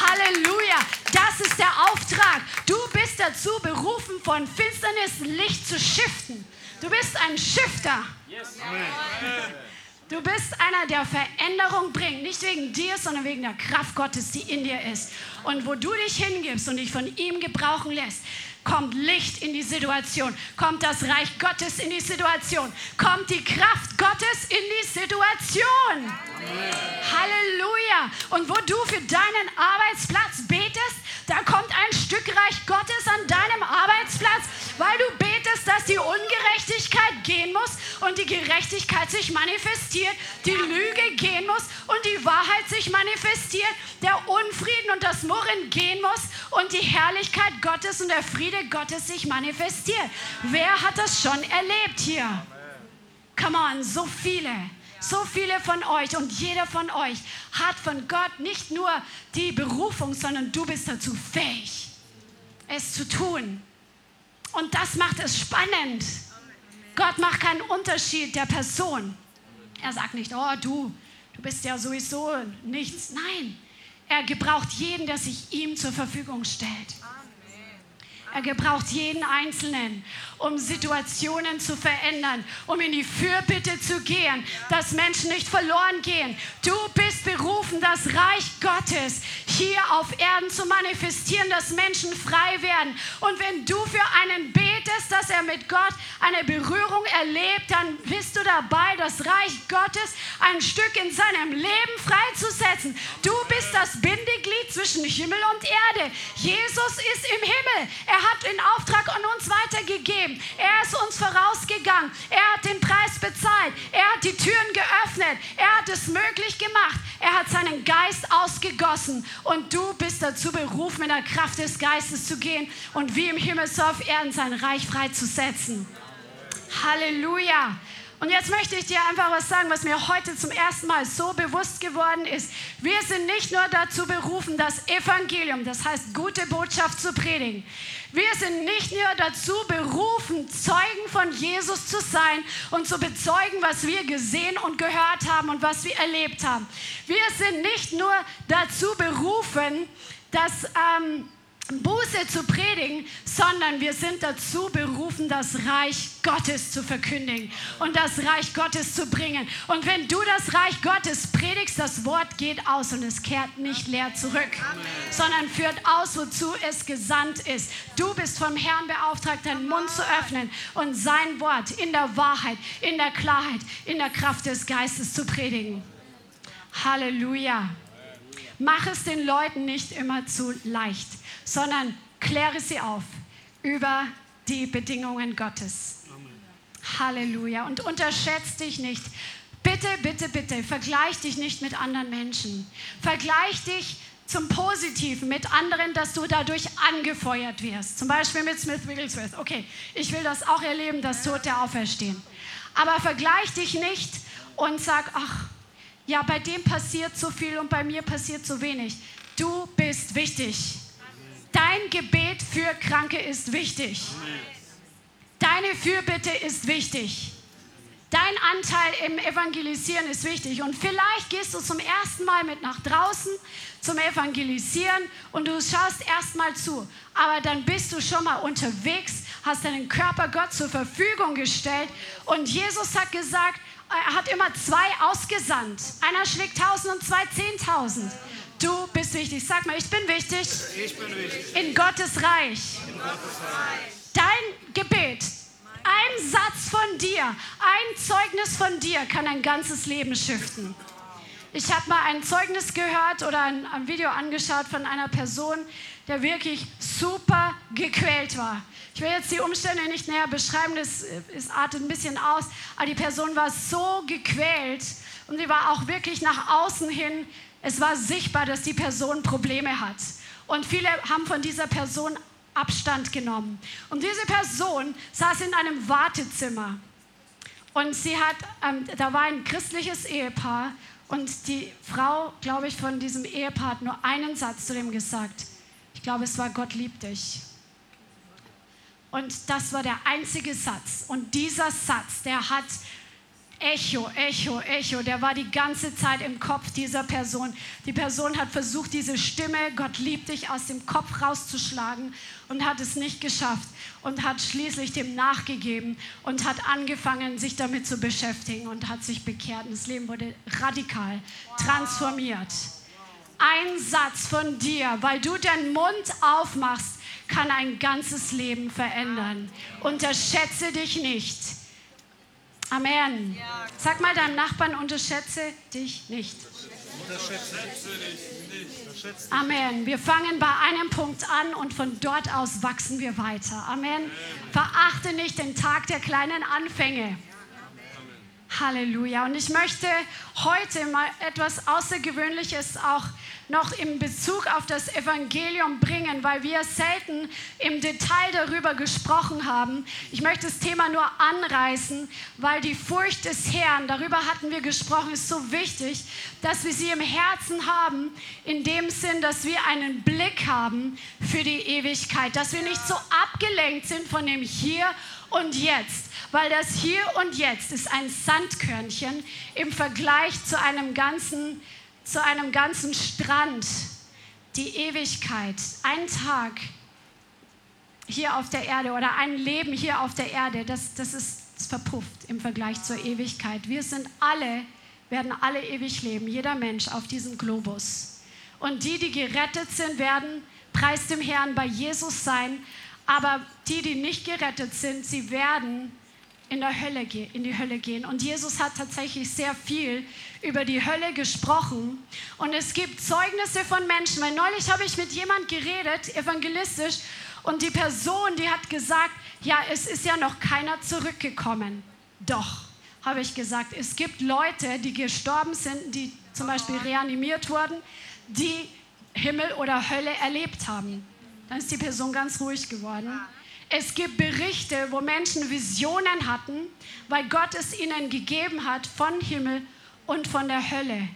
Halleluja. Das ist der Auftrag. Du bist dazu berufen, von Finsternis Licht zu shiften. Du bist ein Shifter. Du bist einer, der Veränderung bringt. Nicht wegen dir, sondern wegen der Kraft Gottes, die in dir ist. Und wo du dich hingibst und dich von ihm gebrauchen lässt, kommt Licht in die Situation, kommt das Reich Gottes in die Situation, kommt die Kraft Gottes in die Situation. Amen. Halleluja. Und wo du für deinen Arbeitsplatz betest, da kommt ein Stück Reich Gottes an deinem Arbeitsplatz, weil du betest, dass die Ungerechtigkeit gehen muss und die Gerechtigkeit sich manifestiert, die Lüge gehen muss und die Wahrheit sich manifestiert, der Unfrieden und das Murren gehen muss und die Herrlichkeit Gottes und der Friede Gottes sich manifestiert. Wer hat das schon erlebt hier? Come on, so viele. So viele von euch und jeder von euch hat von Gott nicht nur die Berufung, sondern du bist dazu fähig, es zu tun. Und das macht es spannend. Gott macht keinen Unterschied der Person. Er sagt nicht, oh du, du bist ja sowieso nichts. Nein, er gebraucht jeden, der sich ihm zur Verfügung stellt. Er gebraucht jeden Einzelnen, um Situationen zu verändern, um in die Fürbitte zu gehen, dass Menschen nicht verloren gehen. Du bist berufen, das Reich Gottes hier auf Erden zu manifestieren, dass Menschen frei werden. Und wenn du für einen betest, dass er mit Gott eine Berührung erlebt, dann bist du dabei, das Reich Gottes ein Stück in seinem Leben freizusetzen. Du bist das Bindeglied zwischen Himmel und Erde. Jesus ist im Himmel. Er hat den Auftrag an uns weitergegeben. Er ist uns vorausgegangen. Er hat den Preis bezahlt. Er hat die Türen geöffnet. Er hat es möglich gemacht. Er hat seinen Geist ausgegossen. Und du bist dazu berufen, in der Kraft des Geistes zu gehen und wie im Himmel so auf Erden sein Reich freizusetzen. Halleluja. Und jetzt möchte ich dir einfach was sagen, was mir heute zum ersten Mal so bewusst geworden ist. Wir sind nicht nur dazu berufen, das Evangelium, das heißt gute Botschaft zu predigen. Wir sind nicht nur dazu berufen, Zeugen von Jesus zu sein und zu bezeugen, was wir gesehen und gehört haben und was wir erlebt haben. Wir sind nicht nur dazu berufen, dass... Ähm, Buße zu predigen, sondern wir sind dazu berufen, das Reich Gottes zu verkündigen und das Reich Gottes zu bringen. Und wenn du das Reich Gottes predigst, das Wort geht aus und es kehrt nicht leer zurück, Amen. sondern führt aus, wozu es gesandt ist. Du bist vom Herrn beauftragt, deinen Mund zu öffnen und sein Wort in der Wahrheit, in der Klarheit, in der Kraft des Geistes zu predigen. Halleluja. Mach es den Leuten nicht immer zu leicht sondern kläre sie auf über die Bedingungen Gottes. Amen. Halleluja. Und unterschätze dich nicht. Bitte, bitte, bitte, vergleich dich nicht mit anderen Menschen. Vergleich dich zum Positiven mit anderen, dass du dadurch angefeuert wirst. Zum Beispiel mit Smith Wigglesworth. Okay, ich will das auch erleben, das Tote auferstehen. Aber vergleich dich nicht und sag, ach, ja, bei dem passiert so viel und bei mir passiert so wenig. Du bist wichtig. Dein Gebet für Kranke ist wichtig. Deine Fürbitte ist wichtig. Dein Anteil im Evangelisieren ist wichtig. Und vielleicht gehst du zum ersten Mal mit nach draußen zum Evangelisieren und du schaust erstmal zu. Aber dann bist du schon mal unterwegs, hast deinen Körper Gott zur Verfügung gestellt. Und Jesus hat gesagt, er hat immer zwei ausgesandt. Einer schlägt tausend und zwei zehntausend. Du bist wichtig. Sag mal, ich bin wichtig. Ich bin wichtig. In Gottes Reich. In Gottes Reich. Dein Gebet, ein Satz von dir, ein Zeugnis von dir kann ein ganzes Leben shiften. Ich habe mal ein Zeugnis gehört oder ein, ein, Video angeschaut von einer Person, der wirklich super gequält war. Ich will jetzt die Umstände nicht näher beschreiben, das, das artet ein bisschen aus, aber die Person war so gequält und sie war auch wirklich nach außen hin, es war sichtbar, dass die Person Probleme hat. Und viele haben von dieser Person Abstand genommen. Und diese Person saß in einem Wartezimmer. Und sie hat, ähm, da war ein christliches Ehepaar und die Frau, glaube ich, von diesem Ehepaar hat nur einen Satz zu dem gesagt. Ich glaube, es war Gott liebt dich. Und das war der einzige Satz. Und dieser Satz, der hat Echo, Echo, Echo, der war die ganze Zeit im Kopf dieser Person. Die Person hat versucht, diese Stimme, Gott liebt dich, aus dem Kopf rauszuschlagen und hat es nicht geschafft und hat schließlich dem nachgegeben und hat angefangen, sich damit zu beschäftigen und hat sich bekehrt. Das Leben wurde radikal transformiert. Ein Satz von dir, weil du den Mund aufmachst, kann ein ganzes Leben verändern. Unterschätze dich nicht Amen. Sag mal deinem Nachbarn, unterschätze dich nicht. Amen. Wir fangen bei einem Punkt an und von dort aus wachsen wir weiter. Amen. Verachte nicht den Tag der kleinen Anfänge. Halleluja. Und ich möchte heute mal etwas Außergewöhnliches auch noch in Bezug auf das Evangelium bringen, weil wir selten im Detail darüber gesprochen haben. Ich möchte das Thema nur anreißen, weil die Furcht des Herrn, darüber hatten wir gesprochen, ist so wichtig, dass wir sie im Herzen haben, in dem Sinn, dass wir einen Blick haben für die Ewigkeit, dass wir nicht so abgelenkt sind von dem Hier und Jetzt, weil das Hier und Jetzt ist ein Sandkörnchen im Vergleich zu einem ganzen zu einem ganzen Strand, die Ewigkeit, ein Tag hier auf der Erde oder ein Leben hier auf der Erde, das, das ist verpufft im Vergleich zur Ewigkeit. Wir sind alle, werden alle ewig leben, jeder Mensch auf diesem Globus. Und die, die gerettet sind, werden preis dem Herrn bei Jesus sein. Aber die, die nicht gerettet sind, sie werden in, der Hölle, in die Hölle gehen. Und Jesus hat tatsächlich sehr viel über die Hölle gesprochen. Und es gibt Zeugnisse von Menschen, weil neulich habe ich mit jemand geredet, evangelistisch, und die Person, die hat gesagt, ja, es ist ja noch keiner zurückgekommen. Doch, habe ich gesagt, es gibt Leute, die gestorben sind, die zum Beispiel reanimiert wurden, die Himmel oder Hölle erlebt haben. Dann ist die Person ganz ruhig geworden. Es gibt Berichte, wo Menschen Visionen hatten, weil Gott es ihnen gegeben hat von Himmel und von der Hölle.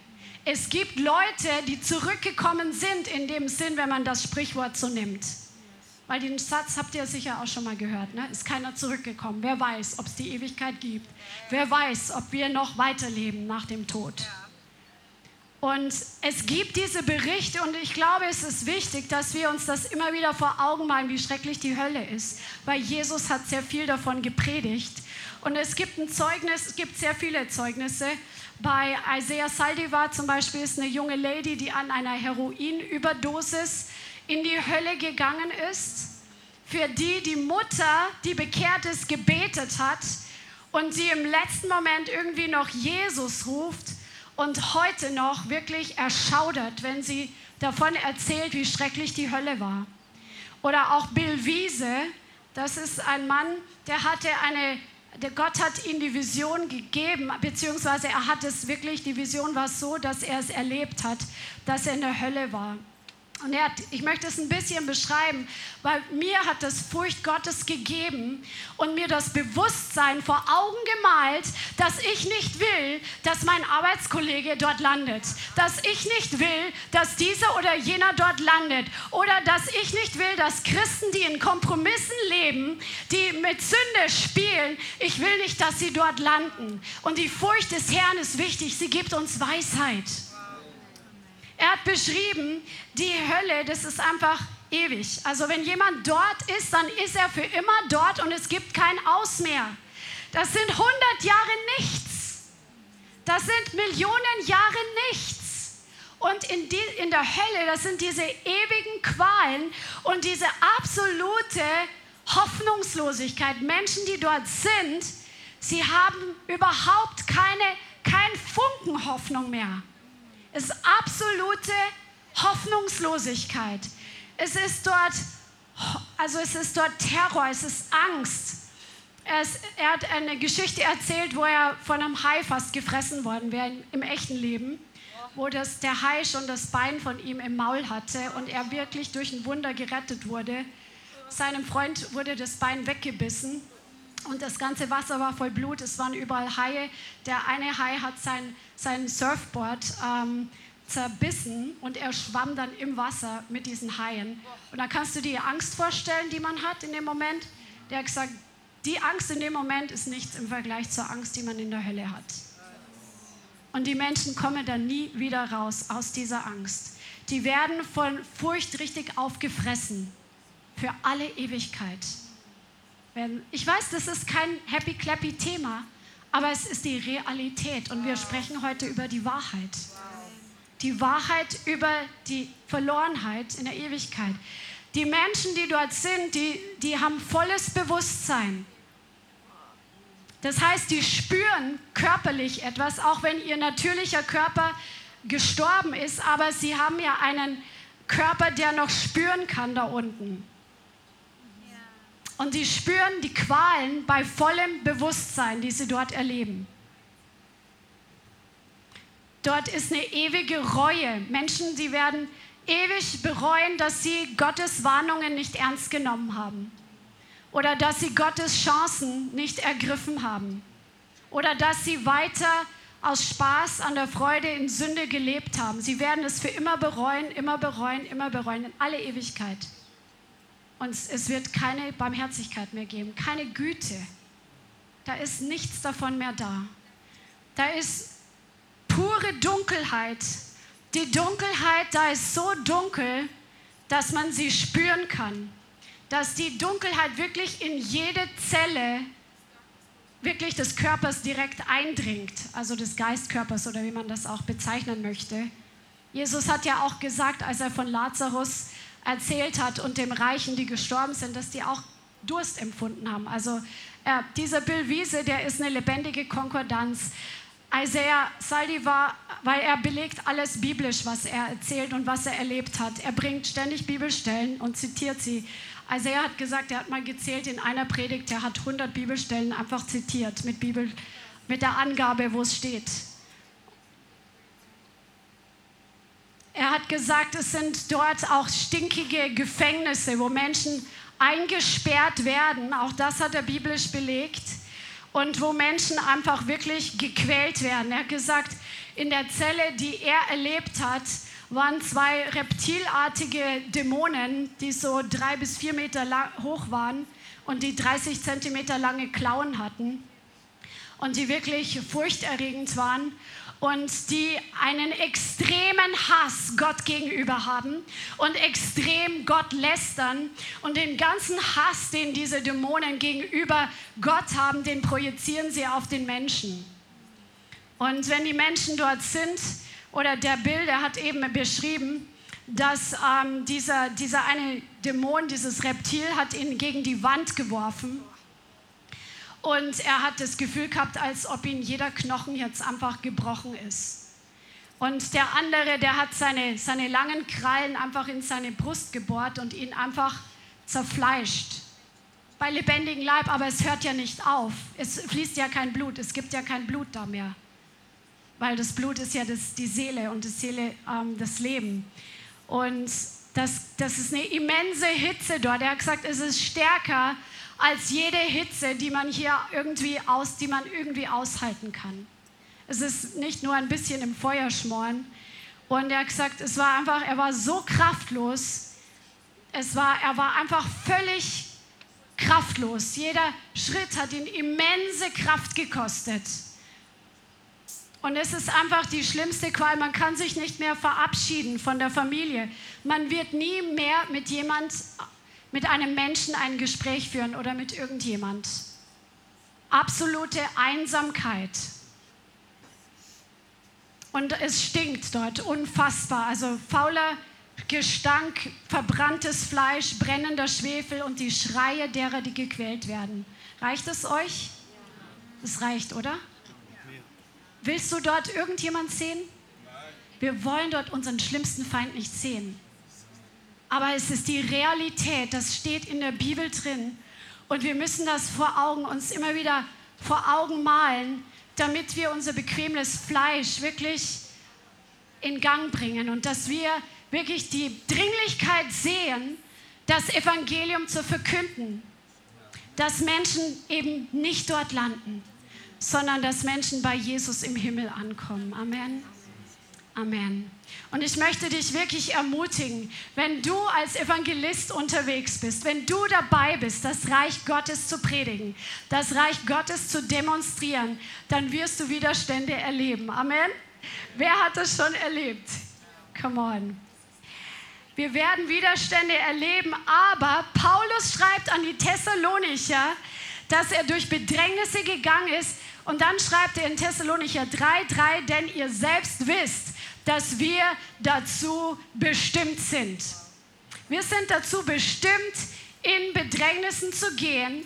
Es gibt Leute, die zurückgekommen sind, in dem Sinn, wenn man das Sprichwort so nimmt. Weil den Satz habt ihr sicher auch schon mal gehört. Ne? Ist keiner zurückgekommen. Wer weiß, ob es die Ewigkeit gibt. Wer weiß, ob wir noch weiterleben nach dem Tod. Und es gibt diese Berichte und ich glaube, es ist wichtig, dass wir uns das immer wieder vor Augen malen, wie schrecklich die Hölle ist. Weil Jesus hat sehr viel davon gepredigt. Und es gibt ein Zeugnis, es gibt sehr viele Zeugnisse. Bei Isaiah Saldivar zum Beispiel ist eine junge Lady, die an einer Heroinüberdosis in die Hölle gegangen ist. Für die die Mutter, die bekehrt ist, gebetet hat und sie im letzten Moment irgendwie noch Jesus ruft und heute noch wirklich erschaudert, wenn sie davon erzählt, wie schrecklich die Hölle war. Oder auch Bill Wiese, das ist ein Mann, der hatte eine, der Gott hat ihm die Vision gegeben, beziehungsweise er hat es wirklich, die Vision war so, dass er es erlebt hat, dass er in der Hölle war. Und er hat, ich möchte es ein bisschen beschreiben, weil mir hat das Furcht Gottes gegeben und mir das Bewusstsein vor Augen gemalt, dass ich nicht will, dass mein Arbeitskollege dort landet, dass ich nicht will, dass dieser oder jener dort landet oder dass ich nicht will, dass Christen, die in Kompromissen leben, die mit Sünde spielen, ich will nicht, dass sie dort landen. Und die Furcht des Herrn ist wichtig, sie gibt uns Weisheit. Er hat beschrieben, die Hölle, das ist einfach ewig. Also wenn jemand dort ist, dann ist er für immer dort und es gibt kein Aus mehr. Das sind 100 Jahre nichts. Das sind Millionen Jahre nichts. Und in, die, in der Hölle, das sind diese ewigen Qualen und diese absolute Hoffnungslosigkeit. Menschen, die dort sind, sie haben überhaupt keine, kein Funken Hoffnung mehr. Es ist absolute Hoffnungslosigkeit. Es ist dort, also es ist dort Terror, es ist Angst. Es, er hat eine Geschichte erzählt, wo er von einem Hai fast gefressen worden wäre im echten Leben, wo das, der Hai schon das Bein von ihm im Maul hatte und er wirklich durch ein Wunder gerettet wurde. Seinem Freund wurde das Bein weggebissen und das ganze Wasser war voll Blut. Es waren überall Haie. Der eine Hai hat sein sein Surfboard ähm, zerbissen und er schwamm dann im Wasser mit diesen Haien. Und da kannst du dir Angst vorstellen, die man hat in dem Moment. Der hat gesagt, die Angst in dem Moment ist nichts im Vergleich zur Angst, die man in der Hölle hat. Und die Menschen kommen dann nie wieder raus aus dieser Angst. Die werden von Furcht richtig aufgefressen für alle Ewigkeit. Ich weiß, das ist kein happy-clappy-Thema, aber es ist die Realität und wir sprechen heute über die Wahrheit. Die Wahrheit über die Verlorenheit in der Ewigkeit. Die Menschen, die dort sind, die, die haben volles Bewusstsein. Das heißt, die spüren körperlich etwas, auch wenn ihr natürlicher Körper gestorben ist, aber sie haben ja einen Körper, der noch spüren kann da unten. Und sie spüren die Qualen bei vollem Bewusstsein, die sie dort erleben. Dort ist eine ewige Reue. Menschen, die werden ewig bereuen, dass sie Gottes Warnungen nicht ernst genommen haben. Oder dass sie Gottes Chancen nicht ergriffen haben. Oder dass sie weiter aus Spaß an der Freude in Sünde gelebt haben. Sie werden es für immer bereuen, immer bereuen, immer bereuen, in alle Ewigkeit. Und es wird keine Barmherzigkeit mehr geben, keine Güte. Da ist nichts davon mehr da. Da ist pure Dunkelheit. Die Dunkelheit, da ist so dunkel, dass man sie spüren kann. Dass die Dunkelheit wirklich in jede Zelle wirklich des Körpers direkt eindringt, also des Geistkörpers oder wie man das auch bezeichnen möchte. Jesus hat ja auch gesagt, als er von Lazarus erzählt hat und dem Reichen, die gestorben sind, dass die auch Durst empfunden haben. Also äh, dieser Bill Wiese, der ist eine lebendige Konkordanz. Isaiah Saldivar, weil er belegt alles biblisch, was er erzählt und was er erlebt hat. Er bringt ständig Bibelstellen und zitiert sie. Isaiah hat gesagt, er hat mal gezählt in einer Predigt, er hat 100 Bibelstellen einfach zitiert mit, Bibel, mit der Angabe, wo es steht. Er hat gesagt, es sind dort auch stinkige Gefängnisse, wo Menschen eingesperrt werden. Auch das hat er biblisch belegt. Und wo Menschen einfach wirklich gequält werden. Er hat gesagt, in der Zelle, die er erlebt hat, waren zwei reptilartige Dämonen, die so drei bis vier Meter hoch waren und die 30 Zentimeter lange Klauen hatten und die wirklich furchterregend waren und die einen extremen Hass Gott gegenüber haben und extrem Gott lästern und den ganzen Hass, den diese Dämonen gegenüber Gott haben, den projizieren sie auf den Menschen. Und wenn die Menschen dort sind, oder der Bilder hat eben beschrieben, dass ähm, dieser, dieser eine Dämon, dieses Reptil, hat ihn gegen die Wand geworfen und er hat das Gefühl gehabt, als ob ihm jeder Knochen jetzt einfach gebrochen ist. Und der andere, der hat seine, seine langen Krallen einfach in seine Brust gebohrt und ihn einfach zerfleischt. Bei lebendigem Leib, aber es hört ja nicht auf. Es fließt ja kein Blut, es gibt ja kein Blut da mehr. Weil das Blut ist ja das, die Seele und die Seele ähm, das Leben. Und Das, das ist eine immense Hitze dort. Er hat gesagt, es ist stärker als jede Hitze, die man hier irgendwie aus, die man irgendwie aushalten kann. Es ist nicht nur ein bisschen im Feuer schmoren. Und er hat gesagt, es war einfach, er war so kraftlos. Es war, er war einfach völlig kraftlos. Jeder Schritt hat ihn immense Kraft gekostet. Und es ist einfach die schlimmste Qual. Man kann sich nicht mehr verabschieden von der Familie. Man wird nie mehr mit jemand, mit einem Menschen ein Gespräch führen oder mit irgendjemand. Absolute Einsamkeit. Und es stinkt dort unfassbar. Also fauler Gestank, verbranntes Fleisch, brennender Schwefel und die Schreie derer, die gequält werden. Reicht es euch? Es reicht, oder? Willst du dort irgendjemand sehen? Wir wollen dort unseren schlimmsten Feind nicht sehen. Aber es ist die Realität, das steht in der Bibel drin. Und wir müssen das vor Augen, uns immer wieder vor Augen malen, damit wir unser bequemes Fleisch wirklich in Gang bringen und dass wir wirklich die Dringlichkeit sehen, das Evangelium zu verkünden, dass Menschen eben nicht dort landen, sondern dass Menschen bei Jesus im Himmel ankommen. Amen. Amen. Und ich möchte dich wirklich ermutigen, wenn du als Evangelist unterwegs bist, wenn du dabei bist, das Reich Gottes zu predigen, das Reich Gottes zu demonstrieren, dann wirst du Widerstände erleben. Amen. Wer hat das schon erlebt? Come on. Wir werden Widerstände erleben, aber Paulus schreibt an die Thessalonicher, dass er durch Bedrängnisse gegangen ist. Und dann schreibt er in Thessalonicher 3,3, denn ihr selbst wisst, dass wir dazu bestimmt sind. Wir sind dazu bestimmt, in Bedrängnissen zu gehen,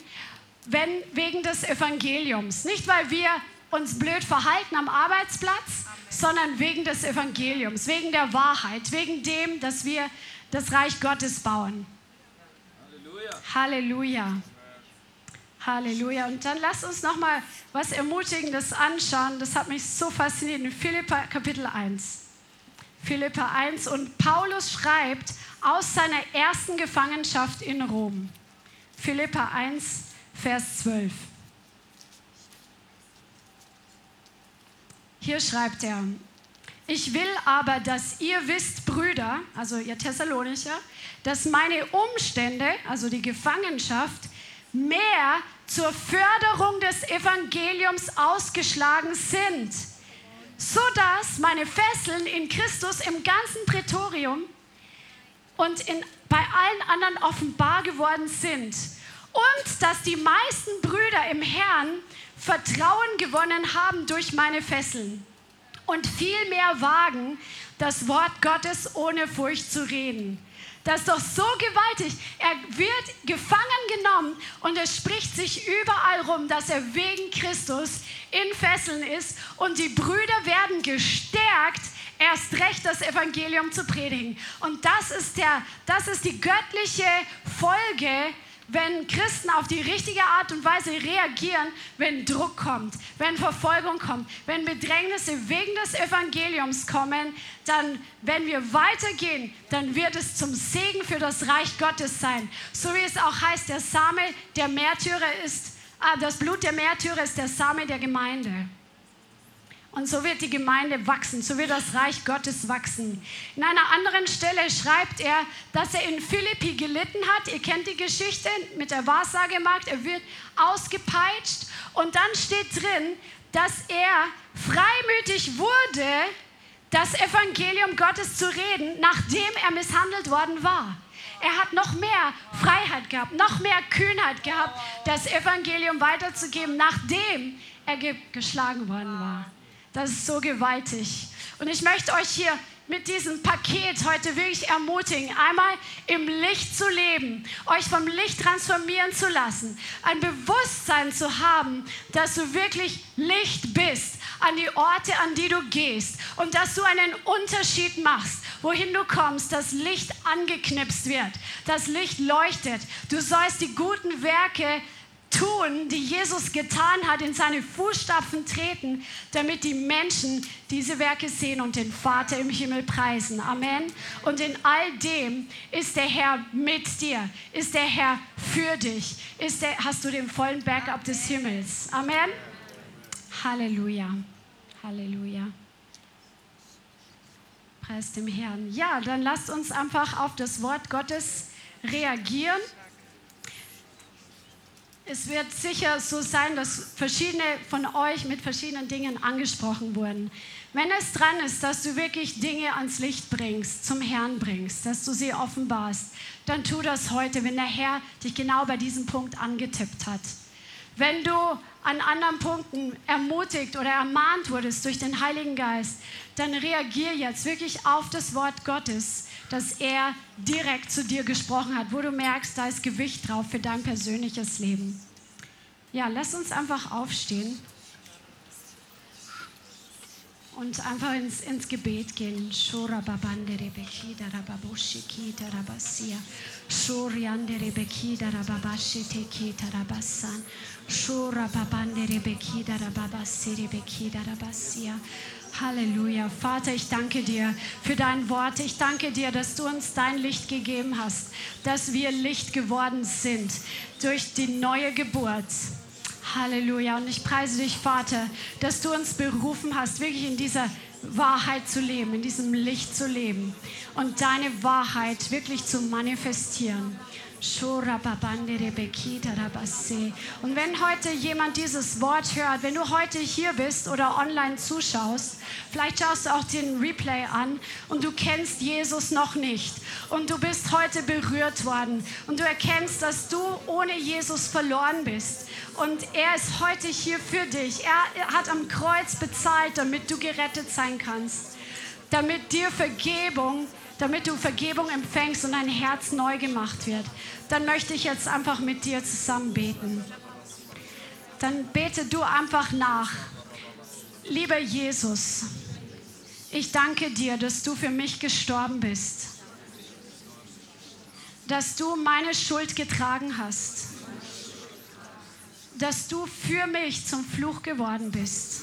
wenn wegen des Evangeliums. Nicht, weil wir uns blöd verhalten am Arbeitsplatz, sondern wegen des Evangeliums, wegen der Wahrheit, wegen dem, dass wir das Reich Gottes bauen. Halleluja. Halleluja. Halleluja. Und dann lasst uns noch mal was Ermutigendes anschauen. Das hat mich so fasziniert in Philippa Kapitel 1. Philippa 1 und Paulus schreibt aus seiner ersten Gefangenschaft in Rom. Philippa 1, Vers 12. Hier schreibt er, ich will aber, dass ihr wisst, Brüder, also ihr Thessalonicher, dass meine Umstände, also die Gefangenschaft, mehr zur Förderung des Evangeliums ausgeschlagen sind, so dass meine Fesseln in Christus im ganzen Prätorium und in, bei allen anderen offenbar geworden sind und dass die meisten Brüder im Herrn Vertrauen gewonnen haben durch meine Fesseln und viel mehr wagen, das Wort Gottes ohne Furcht zu reden. Das ist doch so gewaltig. Er wird gefangen genommen und es spricht sich überall rum, dass er wegen Christus in Fesseln ist und die Brüder werden gestärkt, erst recht das Evangelium zu predigen. Und das ist, der, das ist die göttliche Folge wenn Christen auf die richtige Art und Weise reagieren, wenn Druck kommt, wenn Verfolgung kommt, wenn Bedrängnisse wegen des Evangeliums kommen, dann, wenn wir weitergehen, dann wird es zum Segen für das Reich Gottes sein. So wie es auch heißt, der Same der Märtyrer ist, ah, das Blut der Märtyrer ist der Same der Gemeinde. Und so wird die Gemeinde wachsen, so wird das Reich Gottes wachsen. In einer anderen Stelle schreibt er, dass er in Philippi gelitten hat. Ihr kennt die Geschichte mit der Wahrsagemarkt. Er wird ausgepeitscht. Und dann steht drin, dass er freimütig wurde, das Evangelium Gottes zu reden, nachdem er misshandelt worden war. Er hat noch mehr Freiheit gehabt, noch mehr Kühnheit gehabt, das Evangelium weiterzugeben, nachdem er ge geschlagen worden war. Das ist so gewaltig. Und ich möchte euch hier mit diesem Paket heute wirklich ermutigen, einmal im Licht zu leben, euch vom Licht transformieren zu lassen, ein Bewusstsein zu haben, dass du wirklich Licht bist an die Orte, an die du gehst und dass du einen Unterschied machst, wohin du kommst, dass Licht angeknipst wird, das Licht leuchtet. Du sollst die guten Werke tun, die Jesus getan hat, in seine Fußstapfen treten, damit die Menschen diese Werke sehen und den Vater im Himmel preisen. Amen. Und in all dem ist der Herr mit dir, ist der Herr für dich, ist der, hast du den vollen Backup des Himmels. Amen. Halleluja. Halleluja. Preis dem Herrn. Ja, dann lasst uns einfach auf das Wort Gottes reagieren. Es wird sicher so sein, dass verschiedene von euch mit verschiedenen Dingen angesprochen wurden. Wenn es dran ist, dass du wirklich Dinge ans Licht bringst, zum Herrn bringst, dass du sie offenbarst, dann tu das heute, wenn der Herr dich genau bei diesem Punkt angetippt hat. Wenn du an anderen Punkten ermutigt oder ermahnt wurdest durch den Heiligen Geist, dann reagier jetzt wirklich auf das Wort Gottes, dass er direkt zu dir gesprochen hat, wo du merkst, da ist Gewicht drauf für dein persönliches Leben. Ja, lass uns einfach aufstehen und einfach ins, ins Gebet gehen. Halleluja. Vater, ich danke dir für dein Wort. Ich danke dir, dass du uns dein Licht gegeben hast, dass wir Licht geworden sind durch die neue Geburt. Halleluja. Und ich preise dich, Vater, dass du uns berufen hast, wirklich in dieser Wahrheit zu leben, in diesem Licht zu leben und deine Wahrheit wirklich zu manifestieren. Und wenn heute jemand dieses Wort hört, wenn du heute hier bist oder online zuschaust, vielleicht schaust du auch den Replay an und du kennst Jesus noch nicht. Und du bist heute berührt worden. Und du erkennst, dass du ohne Jesus verloren bist. Und er ist heute hier für dich. Er hat am Kreuz bezahlt, damit du gerettet sein kannst, damit dir Vergebung damit du Vergebung empfängst und dein Herz neu gemacht wird, dann möchte ich jetzt einfach mit dir zusammen beten. Dann bete du einfach nach. Lieber Jesus, ich danke dir, dass du für mich gestorben bist, dass du meine Schuld getragen hast, dass du für mich zum Fluch geworden bist,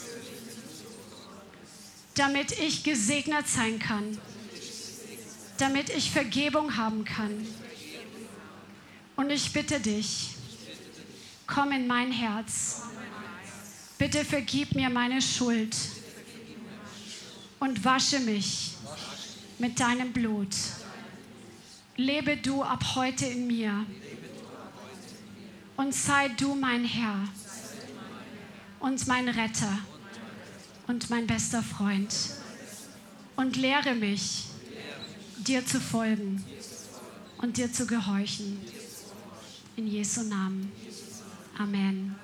damit ich gesegnet sein kann damit ich Vergebung haben kann. Und ich bitte dich, komm in mein Herz. Bitte vergib mir meine Schuld und wasche mich mit deinem Blut. Lebe du ab heute in mir und sei du mein Herr und mein Retter und mein bester Freund und lehre mich, dir zu folgen und dir zu gehorchen. In Jesu Namen. Amen.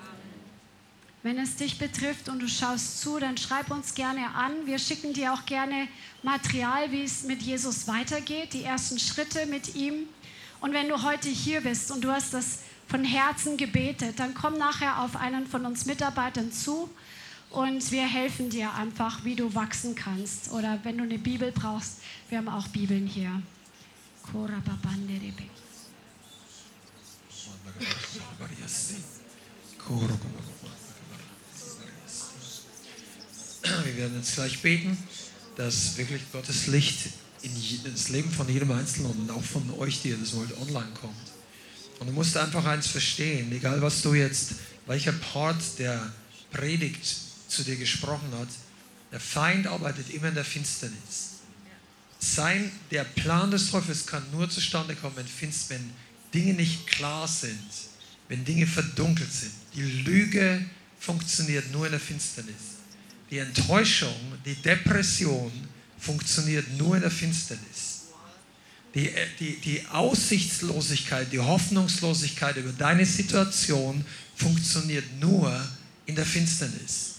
Wenn es dich betrifft und du schaust zu, dann schreib uns gerne an. Wir schicken dir auch gerne Material, wie es mit Jesus weitergeht, die ersten Schritte mit ihm. Und wenn du heute hier bist und du hast das von Herzen gebetet, dann komm nachher auf einen von uns Mitarbeitern zu und wir helfen dir einfach, wie du wachsen kannst. Oder wenn du eine Bibel brauchst, wir haben auch Bibeln hier. Wir werden jetzt gleich beten, dass wirklich Gottes Licht in das Leben von jedem Einzelnen und auch von euch, die ihr das wollt, online kommt. Und du musst einfach eins verstehen, egal was du jetzt, welcher Part der Predigt zu dir gesprochen hat, der Feind arbeitet immer in der Finsternis. Sein, der Plan des Teufels kann nur zustande kommen, wenn, Finst, wenn Dinge nicht klar sind, wenn Dinge verdunkelt sind. Die Lüge funktioniert nur in der Finsternis. Die Enttäuschung, die Depression funktioniert nur in der Finsternis. Die, die, die Aussichtslosigkeit, die Hoffnungslosigkeit über deine Situation funktioniert nur in der Finsternis.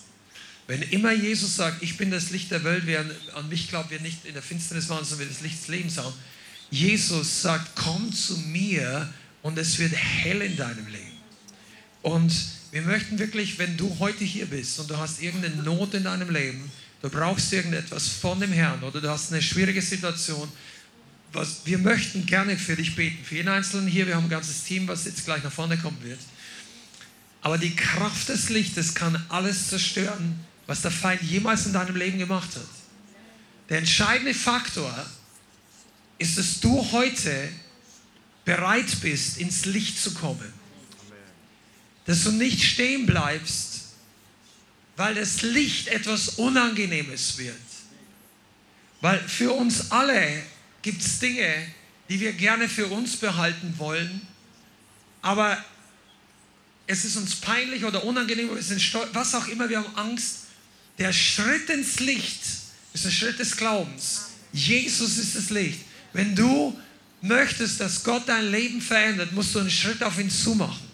Wenn immer Jesus sagt, ich bin das Licht der Welt, wer an mich glaubt, wir nicht in der Finsternis waren, sondern wir das Licht des Lebens haben. Jesus sagt, komm zu mir und es wird hell in deinem Leben. Und wir möchten wirklich, wenn du heute hier bist und du hast irgendeine Not in deinem Leben, du brauchst irgendetwas von dem Herrn oder du hast eine schwierige Situation, was, wir möchten gerne für dich beten. Für jeden Einzelnen hier, wir haben ein ganzes Team, was jetzt gleich nach vorne kommen wird. Aber die Kraft des Lichtes kann alles zerstören, was der Feind jemals in deinem Leben gemacht hat. Der entscheidende Faktor ist, dass du heute bereit bist, ins Licht zu kommen. Dass du nicht stehen bleibst, weil das Licht etwas Unangenehmes wird. Weil für uns alle gibt es Dinge, die wir gerne für uns behalten wollen, aber es ist uns peinlich oder unangenehm, sind stolz, was auch immer, wir haben Angst. Der Schritt ins Licht ist ein Schritt des Glaubens. Jesus ist das Licht. Wenn du möchtest, dass Gott dein Leben verändert, musst du einen Schritt auf ihn zumachen.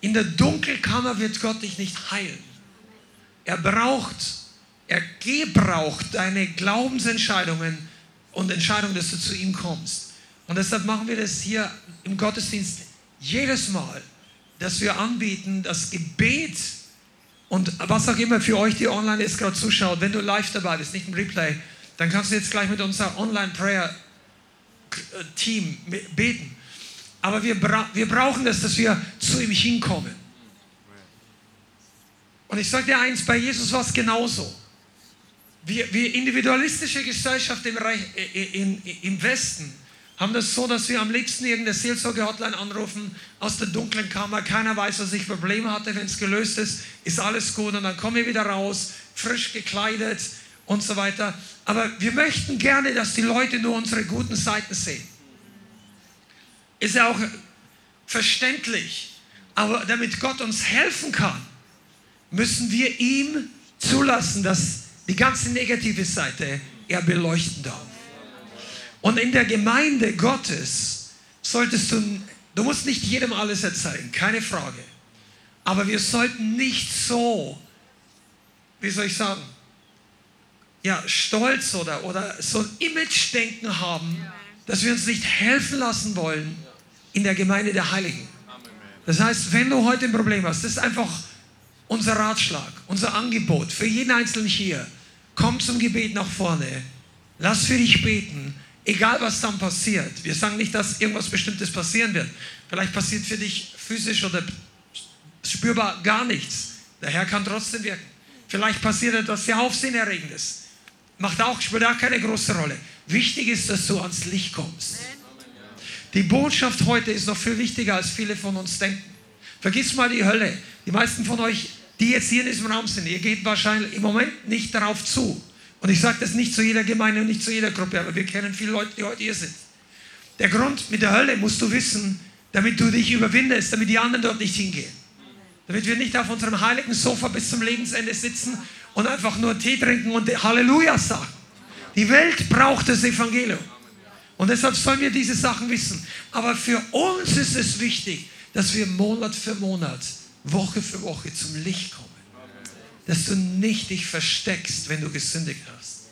In der Dunkelkammer wird Gott dich nicht heilen. Er braucht, er gebraucht deine Glaubensentscheidungen und Entscheidungen, dass du zu ihm kommst. Und deshalb machen wir das hier im Gottesdienst jedes Mal, dass wir anbieten, das Gebet und was auch immer für euch, die online jetzt gerade zuschaut, wenn du live dabei bist, nicht im Replay, dann kannst du jetzt gleich mit unserem Online-Prayer-Team beten. Aber wir, bra wir brauchen das, dass wir zu ihm hinkommen. Und ich sage dir eins, bei Jesus war es genauso. Wir, wir individualistische Gesellschaft im, Reich, äh, in, im Westen haben das so, dass wir am liebsten irgendeine Seelsorge-Hotline anrufen aus der dunklen Kammer. Keiner weiß, was ich Probleme hatte. Wenn es gelöst ist, ist alles gut. Und dann kommen wir wieder raus, frisch gekleidet und so weiter. Aber wir möchten gerne, dass die Leute nur unsere guten Seiten sehen. Ist ja auch verständlich. Aber damit Gott uns helfen kann, müssen wir ihm zulassen, dass die ganze negative Seite er beleuchten darf. Und in der Gemeinde Gottes solltest du, du musst nicht jedem alles erzählen, keine Frage. Aber wir sollten nicht so, wie soll ich sagen, ja, stolz oder, oder so ein Image-Denken haben, dass wir uns nicht helfen lassen wollen in der Gemeinde der Heiligen. Das heißt, wenn du heute ein Problem hast, das ist einfach unser Ratschlag, unser Angebot für jeden Einzelnen hier. Komm zum Gebet nach vorne. Lass für dich beten, egal was dann passiert. Wir sagen nicht, dass irgendwas Bestimmtes passieren wird. Vielleicht passiert für dich physisch oder spürbar gar nichts. Der Herr kann trotzdem wirken. Vielleicht passiert etwas sehr Aufsehenerregendes. Macht auch, spielt auch keine große Rolle. Wichtig ist, dass du ans Licht kommst. Die Botschaft heute ist noch viel wichtiger, als viele von uns denken. Vergiss mal die Hölle. Die meisten von euch, die jetzt hier in diesem Raum sind, ihr geht wahrscheinlich im Moment nicht darauf zu. Und ich sage das nicht zu jeder Gemeinde und nicht zu jeder Gruppe, aber wir kennen viele Leute, die heute hier sind. Der Grund mit der Hölle musst du wissen, damit du dich überwindest, damit die anderen dort nicht hingehen. Damit wir nicht auf unserem heiligen Sofa bis zum Lebensende sitzen und einfach nur Tee trinken und Halleluja sagen. Die Welt braucht das Evangelium. Und deshalb sollen wir diese Sachen wissen. Aber für uns ist es wichtig, dass wir Monat für Monat, Woche für Woche zum Licht kommen. Dass du nicht dich versteckst, wenn du gesündigt hast.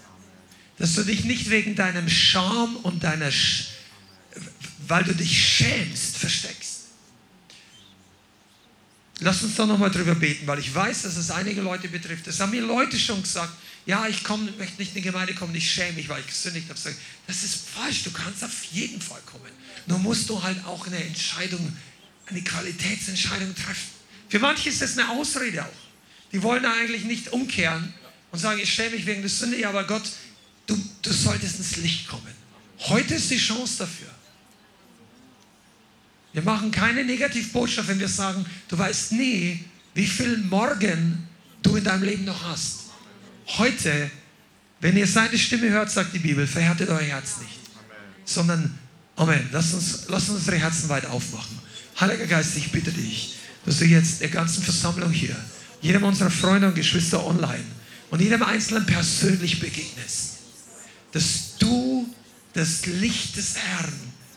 Dass du dich nicht wegen deinem Scham und deiner, Sch weil du dich schämst, versteckst. Lass uns da nochmal drüber beten, weil ich weiß, dass es einige Leute betrifft. Das haben mir Leute schon gesagt. Ja, ich komm, möchte nicht in die Gemeinde kommen, ich schäme mich, weil ich gesündigt habe. Das ist falsch, du kannst auf jeden Fall kommen. Nur musst du halt auch eine Entscheidung eine Qualitätsentscheidung treffen. Für manche ist das eine Ausrede auch. Die wollen eigentlich nicht umkehren und sagen, ich stelle mich wegen der Sünde, ja, aber Gott, du, du solltest ins Licht kommen. Heute ist die Chance dafür. Wir machen keine Negativbotschaft, wenn wir sagen, du weißt nie, wie viel Morgen du in deinem Leben noch hast. Heute, wenn ihr seine Stimme hört, sagt die Bibel, verhärtet euer Herz nicht, sondern Amen. Lasst uns, lasst uns unsere Herzen weit aufmachen. Heiliger Geist, ich bitte dich, dass du jetzt der ganzen Versammlung hier, jedem unserer Freunde und Geschwister online und jedem Einzelnen persönlich begegnest. Dass du das Licht des Herrn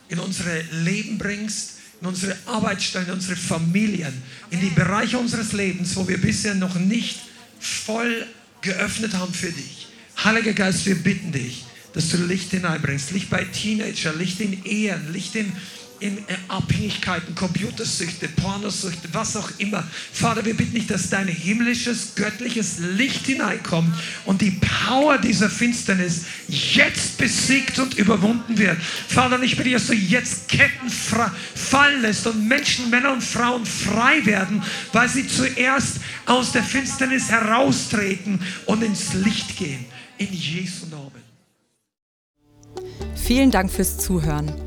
in unsere Leben bringst, in unsere Arbeitsstellen, in unsere Familien, in die Bereiche unseres Lebens, wo wir bisher noch nicht voll geöffnet haben für dich. Heiliger Geist, wir bitten dich, dass du Licht hineinbringst. Licht bei Teenager, Licht in Ehen, Licht in in äh, Abhängigkeiten, Computersüchte, Pornosüchte, was auch immer. Vater, wir bitten dich, dass dein himmlisches, göttliches Licht hineinkommt und die Power dieser Finsternis jetzt besiegt und überwunden wird. Vater, ich bitte, dass du jetzt Ketten fallen lässt und Menschen, Männer und Frauen frei werden, weil sie zuerst aus der Finsternis heraustreten und ins Licht gehen. In Jesu Namen. Vielen Dank fürs Zuhören.